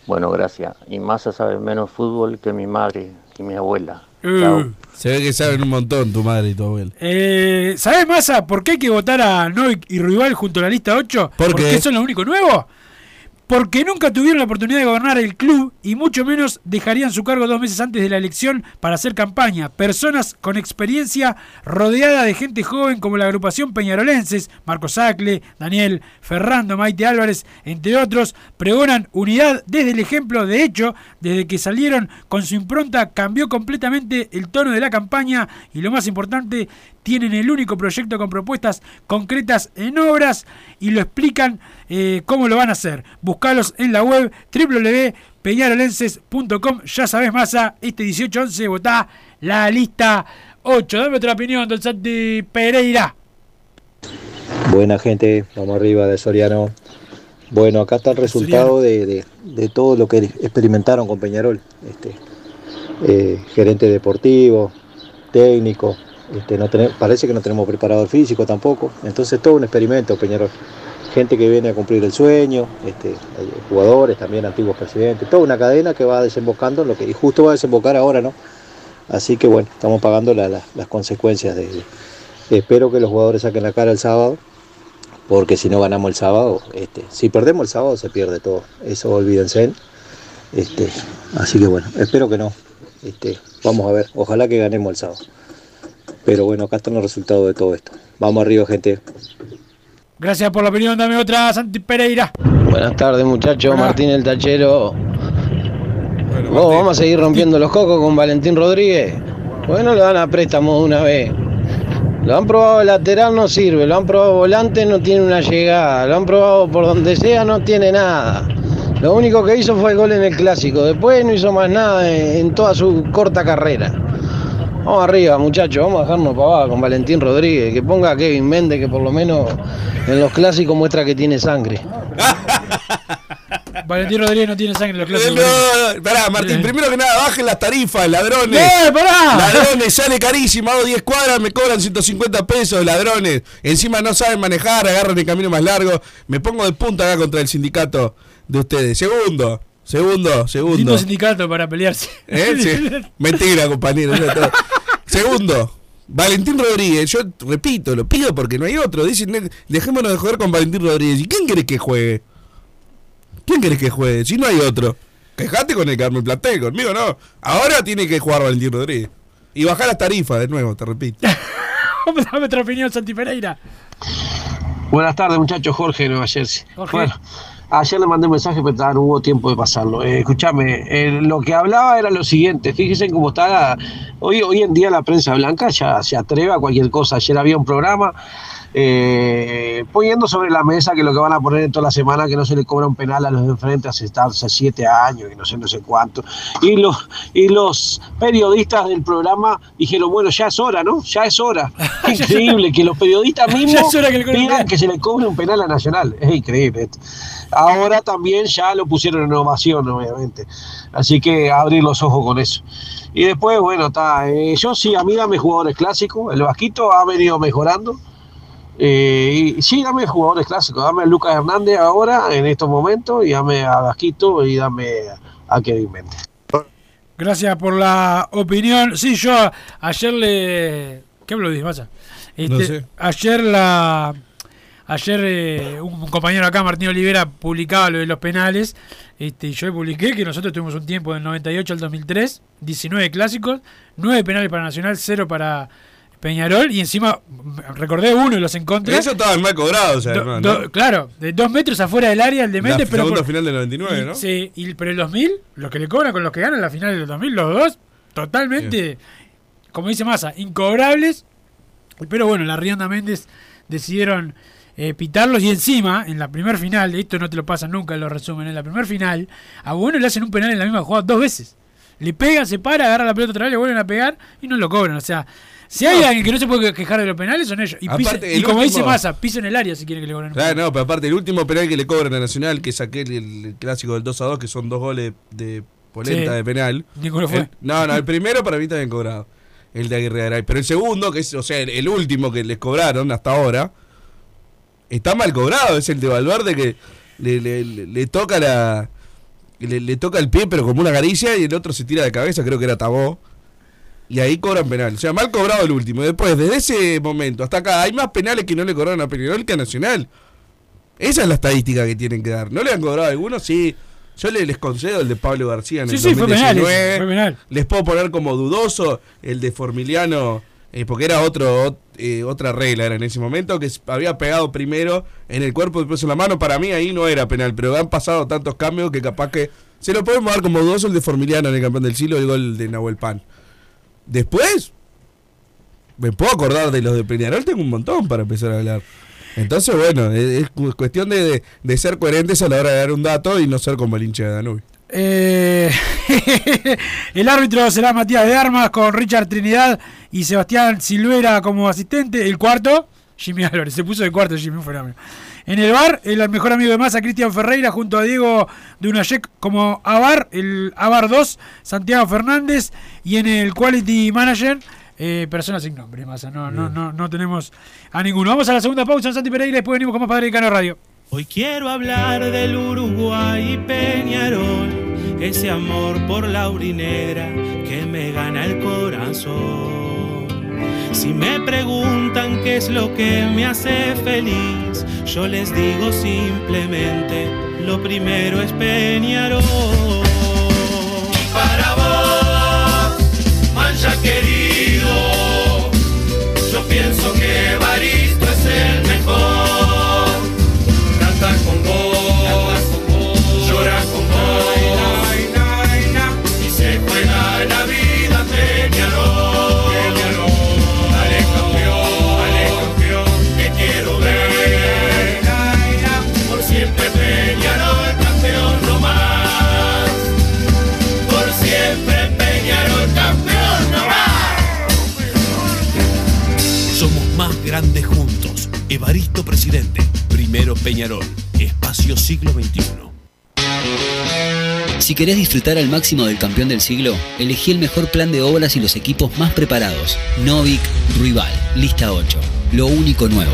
Bueno, gracias. Y Massa sabe menos fútbol que mi madre y mi abuela. Chao. Se ve que saben un montón tu madre y tu abuela. Eh, ¿Sabes, Massa, por qué hay que votar a Novik y Rival junto a la lista 8? ¿Por ¿Porque son lo único nuevo? Porque nunca tuvieron la oportunidad de gobernar el club y mucho menos dejarían su cargo dos meses antes de la elección para hacer campaña. Personas con experiencia rodeada de gente joven como la agrupación Peñarolenses, Marcos Sacle, Daniel Ferrando, Maite Álvarez, entre otros, pregonan unidad desde el ejemplo. De hecho, desde que salieron con su impronta cambió completamente el tono de la campaña y lo más importante, tienen el único proyecto con propuestas concretas en obras y lo explican eh, cómo lo van a hacer. Buscalos en la web www.peñarolenses.com. Ya sabes, Massa, este 18-11 votá la lista 8. Dame otra opinión, don Santi Pereira. Buena gente, vamos arriba de Soriano. Bueno, acá está el resultado de, de- de todo lo que experimentaron con Peñarol. Este, eh, gerente deportivo, técnico, este, no parece que no tenemos preparador físico tampoco. Entonces todo un experimento Peñarol. Gente que viene a cumplir el sueño, este, jugadores también, antiguos presidentes, toda una cadena que va desembocando en lo que y justo va a desembocar ahora, ¿no? Así que bueno, estamos pagando la- la- las consecuencias de, de- Espero que los jugadores saquen la cara el sábado, porque si no ganamos el sábado, este, si perdemos el sábado se pierde todo. Eso olvídense. Este, así que bueno, espero que no. Este, vamos a ver, ojalá que ganemos el sábado. Pero bueno, acá están los resultados de todo esto. Vamos arriba, gente. Gracias por la opinión. Dame otra, Santi Pereira. Buenas tardes muchachos, Martín el Tachero. Vos, vamos a seguir rompiendo los cocos con Valentín Rodríguez. Bueno, lo dan a préstamo de una vez. Lo han probado lateral, no sirve. Lo han probado volante, no tiene una llegada. Lo han probado por donde sea, no tiene nada. Lo único que hizo fue el gol en el clásico. Después no hizo más nada en toda su corta carrera. Vamos arriba, muchachos. Vamos a dejarnos para abajo con Valentín Rodríguez. Que ponga a Kevin Méndez, que por lo menos en los clásicos muestra que tiene sangre. Valentín Rodríguez no tiene sangre en los clásicos. No, no, pará, Martín, primero que nada, bajen las tarifas, ladrones. ¡Eh, pará! Ladrones, sale carísimo, hago 10 cuadras, me cobran 150 pesos, ladrones. Encima no saben manejar, agarran el camino más largo. Me pongo de punta acá contra el sindicato de ustedes. Segundo, segundo, segundo. Lindo sindicato para pelearse. ¿Eh? Sí. Mentira, compañero. Segundo, Valentín Rodríguez. Yo repito, lo pido porque no hay otro. Dicen, "Ne- dejémonos de jugar con Valentín Rodríguez. ¿Y quién querés que juegue? ¿Quién querés que juegue? Si no hay otro. Quejate con el que arme el plantel, conmigo no. Ahora tiene que jugar Valentín Rodríguez. Y bajar las tarifas de nuevo, te repito. Dame otra opinión, Santi Pereira. Buenas tardes, muchachos. Jorge de Nueva Jersey. Jorge. Bueno, ayer le mandé un mensaje, pero no hubo tiempo de pasarlo. Eh, escúchame, eh, lo que hablaba era lo siguiente. Fíjense cómo está. Hoy, hoy en día la prensa blanca ya se atreve a cualquier cosa. Ayer había un programa eh, poniendo sobre la mesa que lo que van a poner en toda la semana que no se le cobra un penal a los de enfrente hace, hace siete años y no sé, no sé cuánto. Y los, y los periodistas del programa dijeron, bueno, ya es hora, ¿no? Ya es hora. Es increíble que los periodistas mismos que pidan que se le cobre un penal a Nacional. Es increíble esto. Ahora también ya lo pusieron en ovación, obviamente. Así que abrir los ojos con eso. Y después, bueno, está. eh, yo sí, a mí dame jugadores clásicos. El Vasquito ha venido mejorando. Eh, y sí, dame jugadores clásicos. Dame a Lucas Hernández ahora, en estos momentos, y dame a Vasquito y dame a Kevin Méndez. Gracias por la opinión. Sí, yo a- ayer le. ¿Qué hablo de Vaya. No sé. Ayer la. Ayer eh, un compañero acá, Martín Olivera, publicaba lo de los penales. Este, y yo publiqué que nosotros tuvimos un tiempo del 98 al 2003, 19 clásicos, 9 penales para Nacional, 0 para Peñarol. Y encima recordé uno de los en contra. Eso estaba mal cobrado, o sea, Do- además, do- ¿no? Claro, de dos metros afuera del área, el de Méndez, pero. segunda por- final del 99, y- ¿no? Sí, y- pero el 2000, los que le cobran con los que ganan la final del 2000, los dos, totalmente, como dice Massa, incobrables. Pero bueno, la Rionda Méndez decidieron eh, pitarlos y encima, en la primer final, esto no te lo pasan nunca en los resúmenes, en la primer final, a Bueno le hacen un penal en la misma jugada dos veces. Le pegan, se para, agarra la pelota otra vez, le vuelven a pegar y no lo cobran. O sea, si hay alguien que no se puede quejar de los penales, son ellos. Y, Aparte, el como dice Massa, pisen el área si quieren que le cobren Claro, no, pero aparte, el último penal que le cobran a Nacional, que saqué el, el clásico del 2 a 2, que son dos goles de polenta Sí. de penal. Ninguno fue. El- no, no, el primero para mí está bien cobrado. El de Aguirre Garay. Pero el segundo, que es, o sea, el, el último que les cobraron hasta ahora, está mal cobrado. Es el de Valverde que le, le- le- le toca la. Le, le toca el pie, pero como una caricia, y el otro se tira de cabeza, creo que era Tabó. Y ahí cobran penal. O sea, mal cobrado el último. Después, desde ese momento hasta acá, hay más penales que no le cobraron a Peñarol que a Nacional. Esa es la estadística que tienen que dar. ¿No le han cobrado a algunos? Sí. Yo le, les concedo el de Pablo García en Sí, el sí, fue penal 2019. ese, fue penal. Les puedo poner como dudoso el de Formiliano, eh, porque era otro ot- eh, otra regla era en ese momento, que había pegado primero en el cuerpo, después en la mano. Para mí ahí no era penal, pero han pasado tantos cambios que capaz que se lo podemos dar como dudoso el de Formiliano en el campeón del siglo, el gol de Nahuel Pan. Después, me puedo acordar de los de Peñarol, tengo un montón para empezar a hablar. Entonces, bueno, es, es cu- cuestión de, ser coherentes a la hora de dar un dato y no ser como el hincha de Danubio. Eh, el árbitro será Matías de Armas con Richard Trinidad y Sebastián Silvera como asistente. El cuarto, Jimmy Álvarez. Se puso de cuarto Jimmy, un. En el bar, el mejor amigo de Massa, Cristian Ferreira, junto a Diego de Unayek como Avar, el Avar 2, Santiago Fernández. Y en el Quality Manager, eh, personas sin nombre, Massa. No, no, no, no tenemos a ninguno. Vamos a la segunda pausa en Santi Pereira y después venimos con más Padre de Cano Radio. Hoy quiero hablar del Uruguay y Peñarol, ese amor por la negra que me gana el corazón. Si me preguntan qué es lo que me hace feliz, yo les digo simplemente, lo primero es Peñarol. Y para vos, mancha querido, Peñarol. Espacio Siglo XXI. Si querés disfrutar al máximo del campeón del siglo, elegí el mejor plan de obras y los equipos más preparados. Novik Rival, lista 8. Lo único nuevo.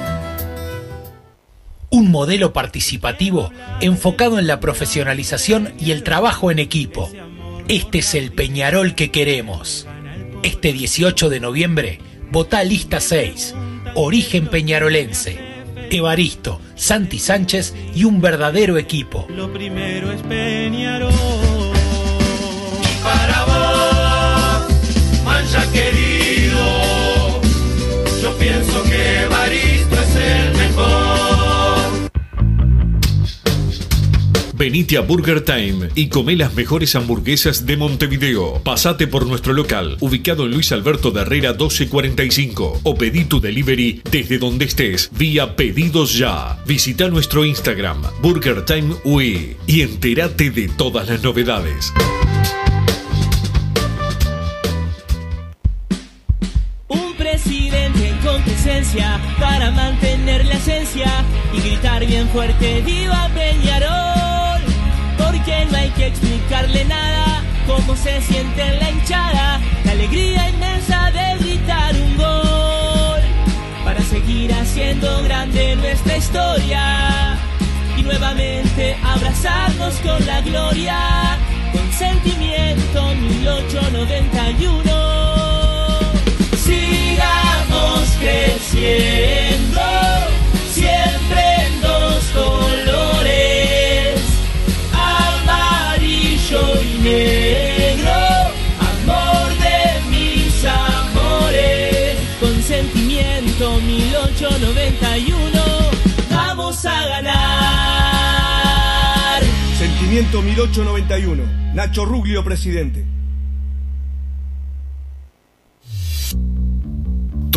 Un modelo participativo enfocado en la profesionalización y el trabajo en equipo. Este es el Peñarol que queremos. Este 18 de noviembre, vota lista 6. Origen peñarolense. Evaristo, Santi Sánchez y un verdadero equipo. Lo primero es Peñarol. Para vos, mancha Venite a Burger Time y come las mejores hamburguesas de Montevideo. Pasate por nuestro local, ubicado en Luis Alberto de Herrera 1245, o pedí tu delivery desde donde estés, vía Pedidos Ya. Visita nuestro Instagram, Burger Time UE, y entérate de todas las novedades. Para mantener la esencia y gritar bien fuerte ¡Viva Peñarol! Explicarle nada cómo se siente en la hinchada, la alegría inmensa de gritar un gol para seguir haciendo grande nuestra historia. Y nuevamente abrazarnos con la gloria con sentimiento 1891 sigamos creciendo, 1891, vamos a ganar. Sentimiento 1891. Nacho Ruglio, presidente.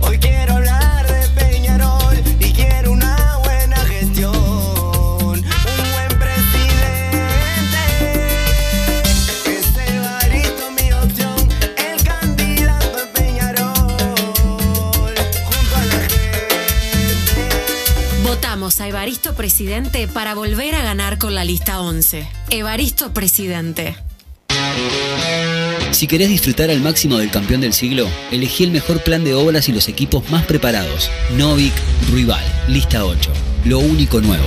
Hoy quiero hablar de Peñarol y quiero una buena gestión, un buen presidente. Este Evaristo mi opción, el candidato en Peñarol, junto a la Votamos a Evaristo Presidente para volver a ganar con la lista 11. Evaristo Presidente. Si querés disfrutar al máximo del campeón del siglo, elegí el mejor plan de obras y los equipos más preparados. Novik Ruibal, lista 8. Lo único nuevo.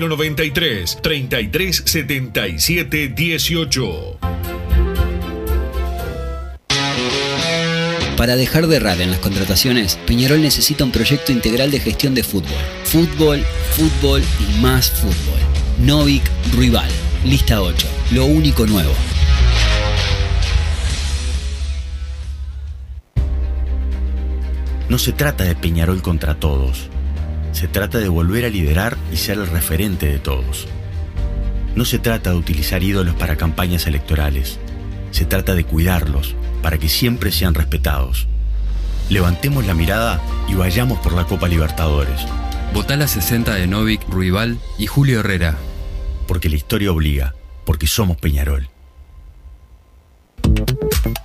093 3377 18. Para dejar de errar en las contrataciones, Peñarol necesita un proyecto integral de gestión de fútbol. Fútbol, fútbol y más fútbol. Novik Ruibal, lista 8. Lo único nuevo. No se trata de Peñarol contra todos. Se trata de volver a liderar y ser el referente de todos. No se trata de utilizar ídolos para campañas electorales. Se trata de cuidarlos para que siempre sean respetados. Levantemos la mirada y vayamos por la Copa Libertadores. Votá la 60 de Novik, Ruibal y Julio Herrera. Porque la historia obliga, porque somos Peñarol.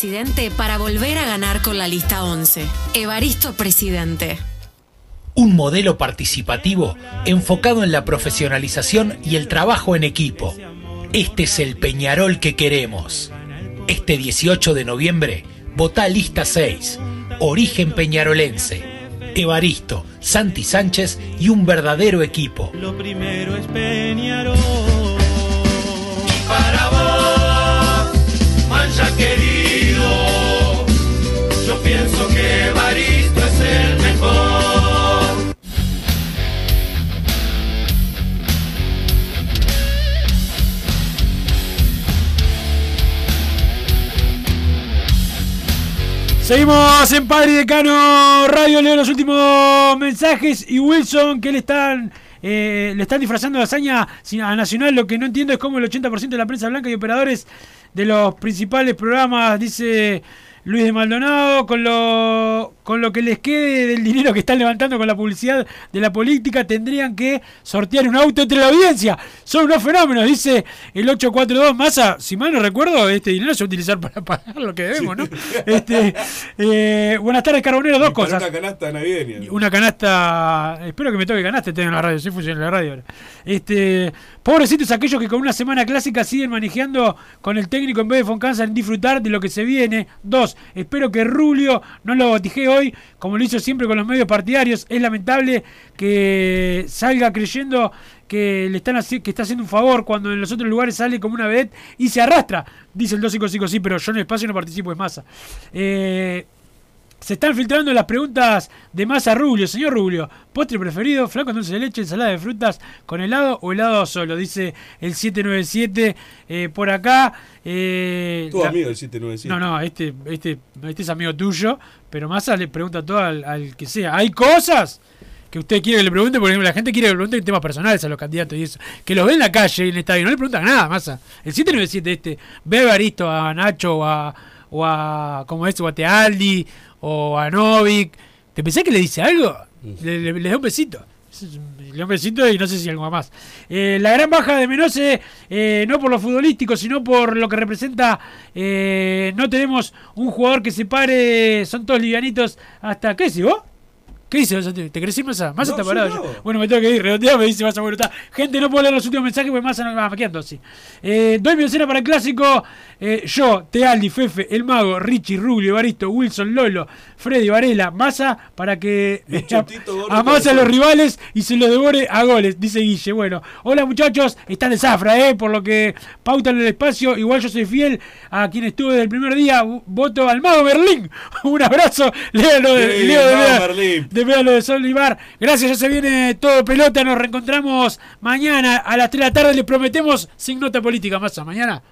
Presidente para volver a ganar con la lista 11. Evaristo Presidente. Un modelo participativo enfocado en la profesionalización y el trabajo en equipo. Este es el Peñarol que queremos. Este 18 de noviembre, vota lista 6. Origen peñarolense. Evaristo, Santi Sánchez y un verdadero equipo. Lo primero es Peñarol. Y para vos, Seguimos en Padre y Decano Radio, leo los últimos mensajes y Wilson que le están eh, le están disfrazando de hazaña a Nacional, lo que no entiendo es cómo el 80% de la prensa blanca y operadores de los principales programas, dice Luis de Maldonado, con lo, con lo que les quede del dinero que están levantando con la publicidad de la política, tendrían que sortear un auto entre la audiencia. Son unos fenómenos, dice el 842 Massa. Si mal no recuerdo, este dinero se va a utilizar para pagar lo que debemos, ¿no? Este, eh, buenas tardes, Carbonero. Dos cosas. Una canasta navideña. Una canasta. Espero que me toque canasta tengo en la radio. Sí funciona en la radio ahora. Este, pobrecitos aquellos que con una semana clásica siguen manejando con el técnico en vez de Foncanza en disfrutar de lo que se viene. Dos, espero que Rulio no lo botijee hoy, como lo hizo siempre con los medios partidarios. Es lamentable que salga creyendo que le están que está haciendo un favor cuando en los otros lugares sale como una vedette y se arrastra. Dice el 255, sí, pero yo en el espacio no participo, es masa. Eh, se están filtrando las preguntas de Massa Rubio. Señor Rubio, postre preferido, flaco dulce de leche, ensalada de frutas con helado o helado solo, dice el 797 eh, por acá. Eh, Tu la- amigo el 797. No, no, este, este, este es amigo tuyo, pero Massa le pregunta todo al, al que sea. ¿Hay cosas? Que usted quiere que le pregunte, por ejemplo, la gente quiere que le pregunten temas personales a los candidatos y eso. Que los ve en la calle y en el estadio, no le preguntan nada, Massa. El 797 este, ve a Evaristo, a Nacho o a, o a como es, o a Tealdi o a Novik. ¿Te pensás que le dice algo? Le, le- le da un besito. Le da un besito y no sé si algo más. Eh, la gran baja de Menose, eh, no por lo futbolístico, sino por lo que representa. eh, no tenemos un jugador que se pare, son todos livianitos hasta. ¿Qué decís vos? ¿Qué dice? ¿Te querés ir Massa? Massa No, está yo parado. ya. Bueno, me tengo que ir. Redondeado me dice Massa. Bueno, está. Gente, no puedo leer los últimos mensajes porque Massa no va maqueando así. Eh, doy mi escena para el clásico. Eh, yo, Tealdi, Fefe, El Mago, Richie, Rubio, Evaristo, Wilson, Lolo, Freddy, Varela, Massa, para que eh, a, a los rivales y se los devore a goles, dice Guille. Bueno, hola muchachos, están de zafra, eh, por lo que pautan el espacio. Igual yo soy fiel a quien estuve desde el primer día. Voto al Mago Berlín. Un abrazo. Leo Sí, Leo de, Mago Vea- Berlín. De Vea lo de Sol Ibar. Gracias, ya se viene todo pelota. Nos reencontramos mañana a las 3 de la tarde. Les prometemos sin nota política, Massa. Mañana.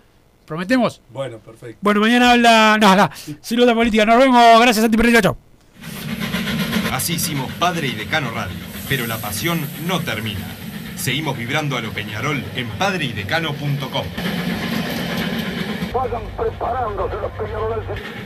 ¿Prometemos? Bueno, perfecto. Bueno, mañana habla. No, no, sin nota política. Nos vemos. Gracias, Santi Pereira. Chau. Así hicimos Padre y Decano Radio, pero la pasión no termina. Seguimos vibrando a lo Peñarol en padreidecano.com. Vayan preparándose los peñarolenses.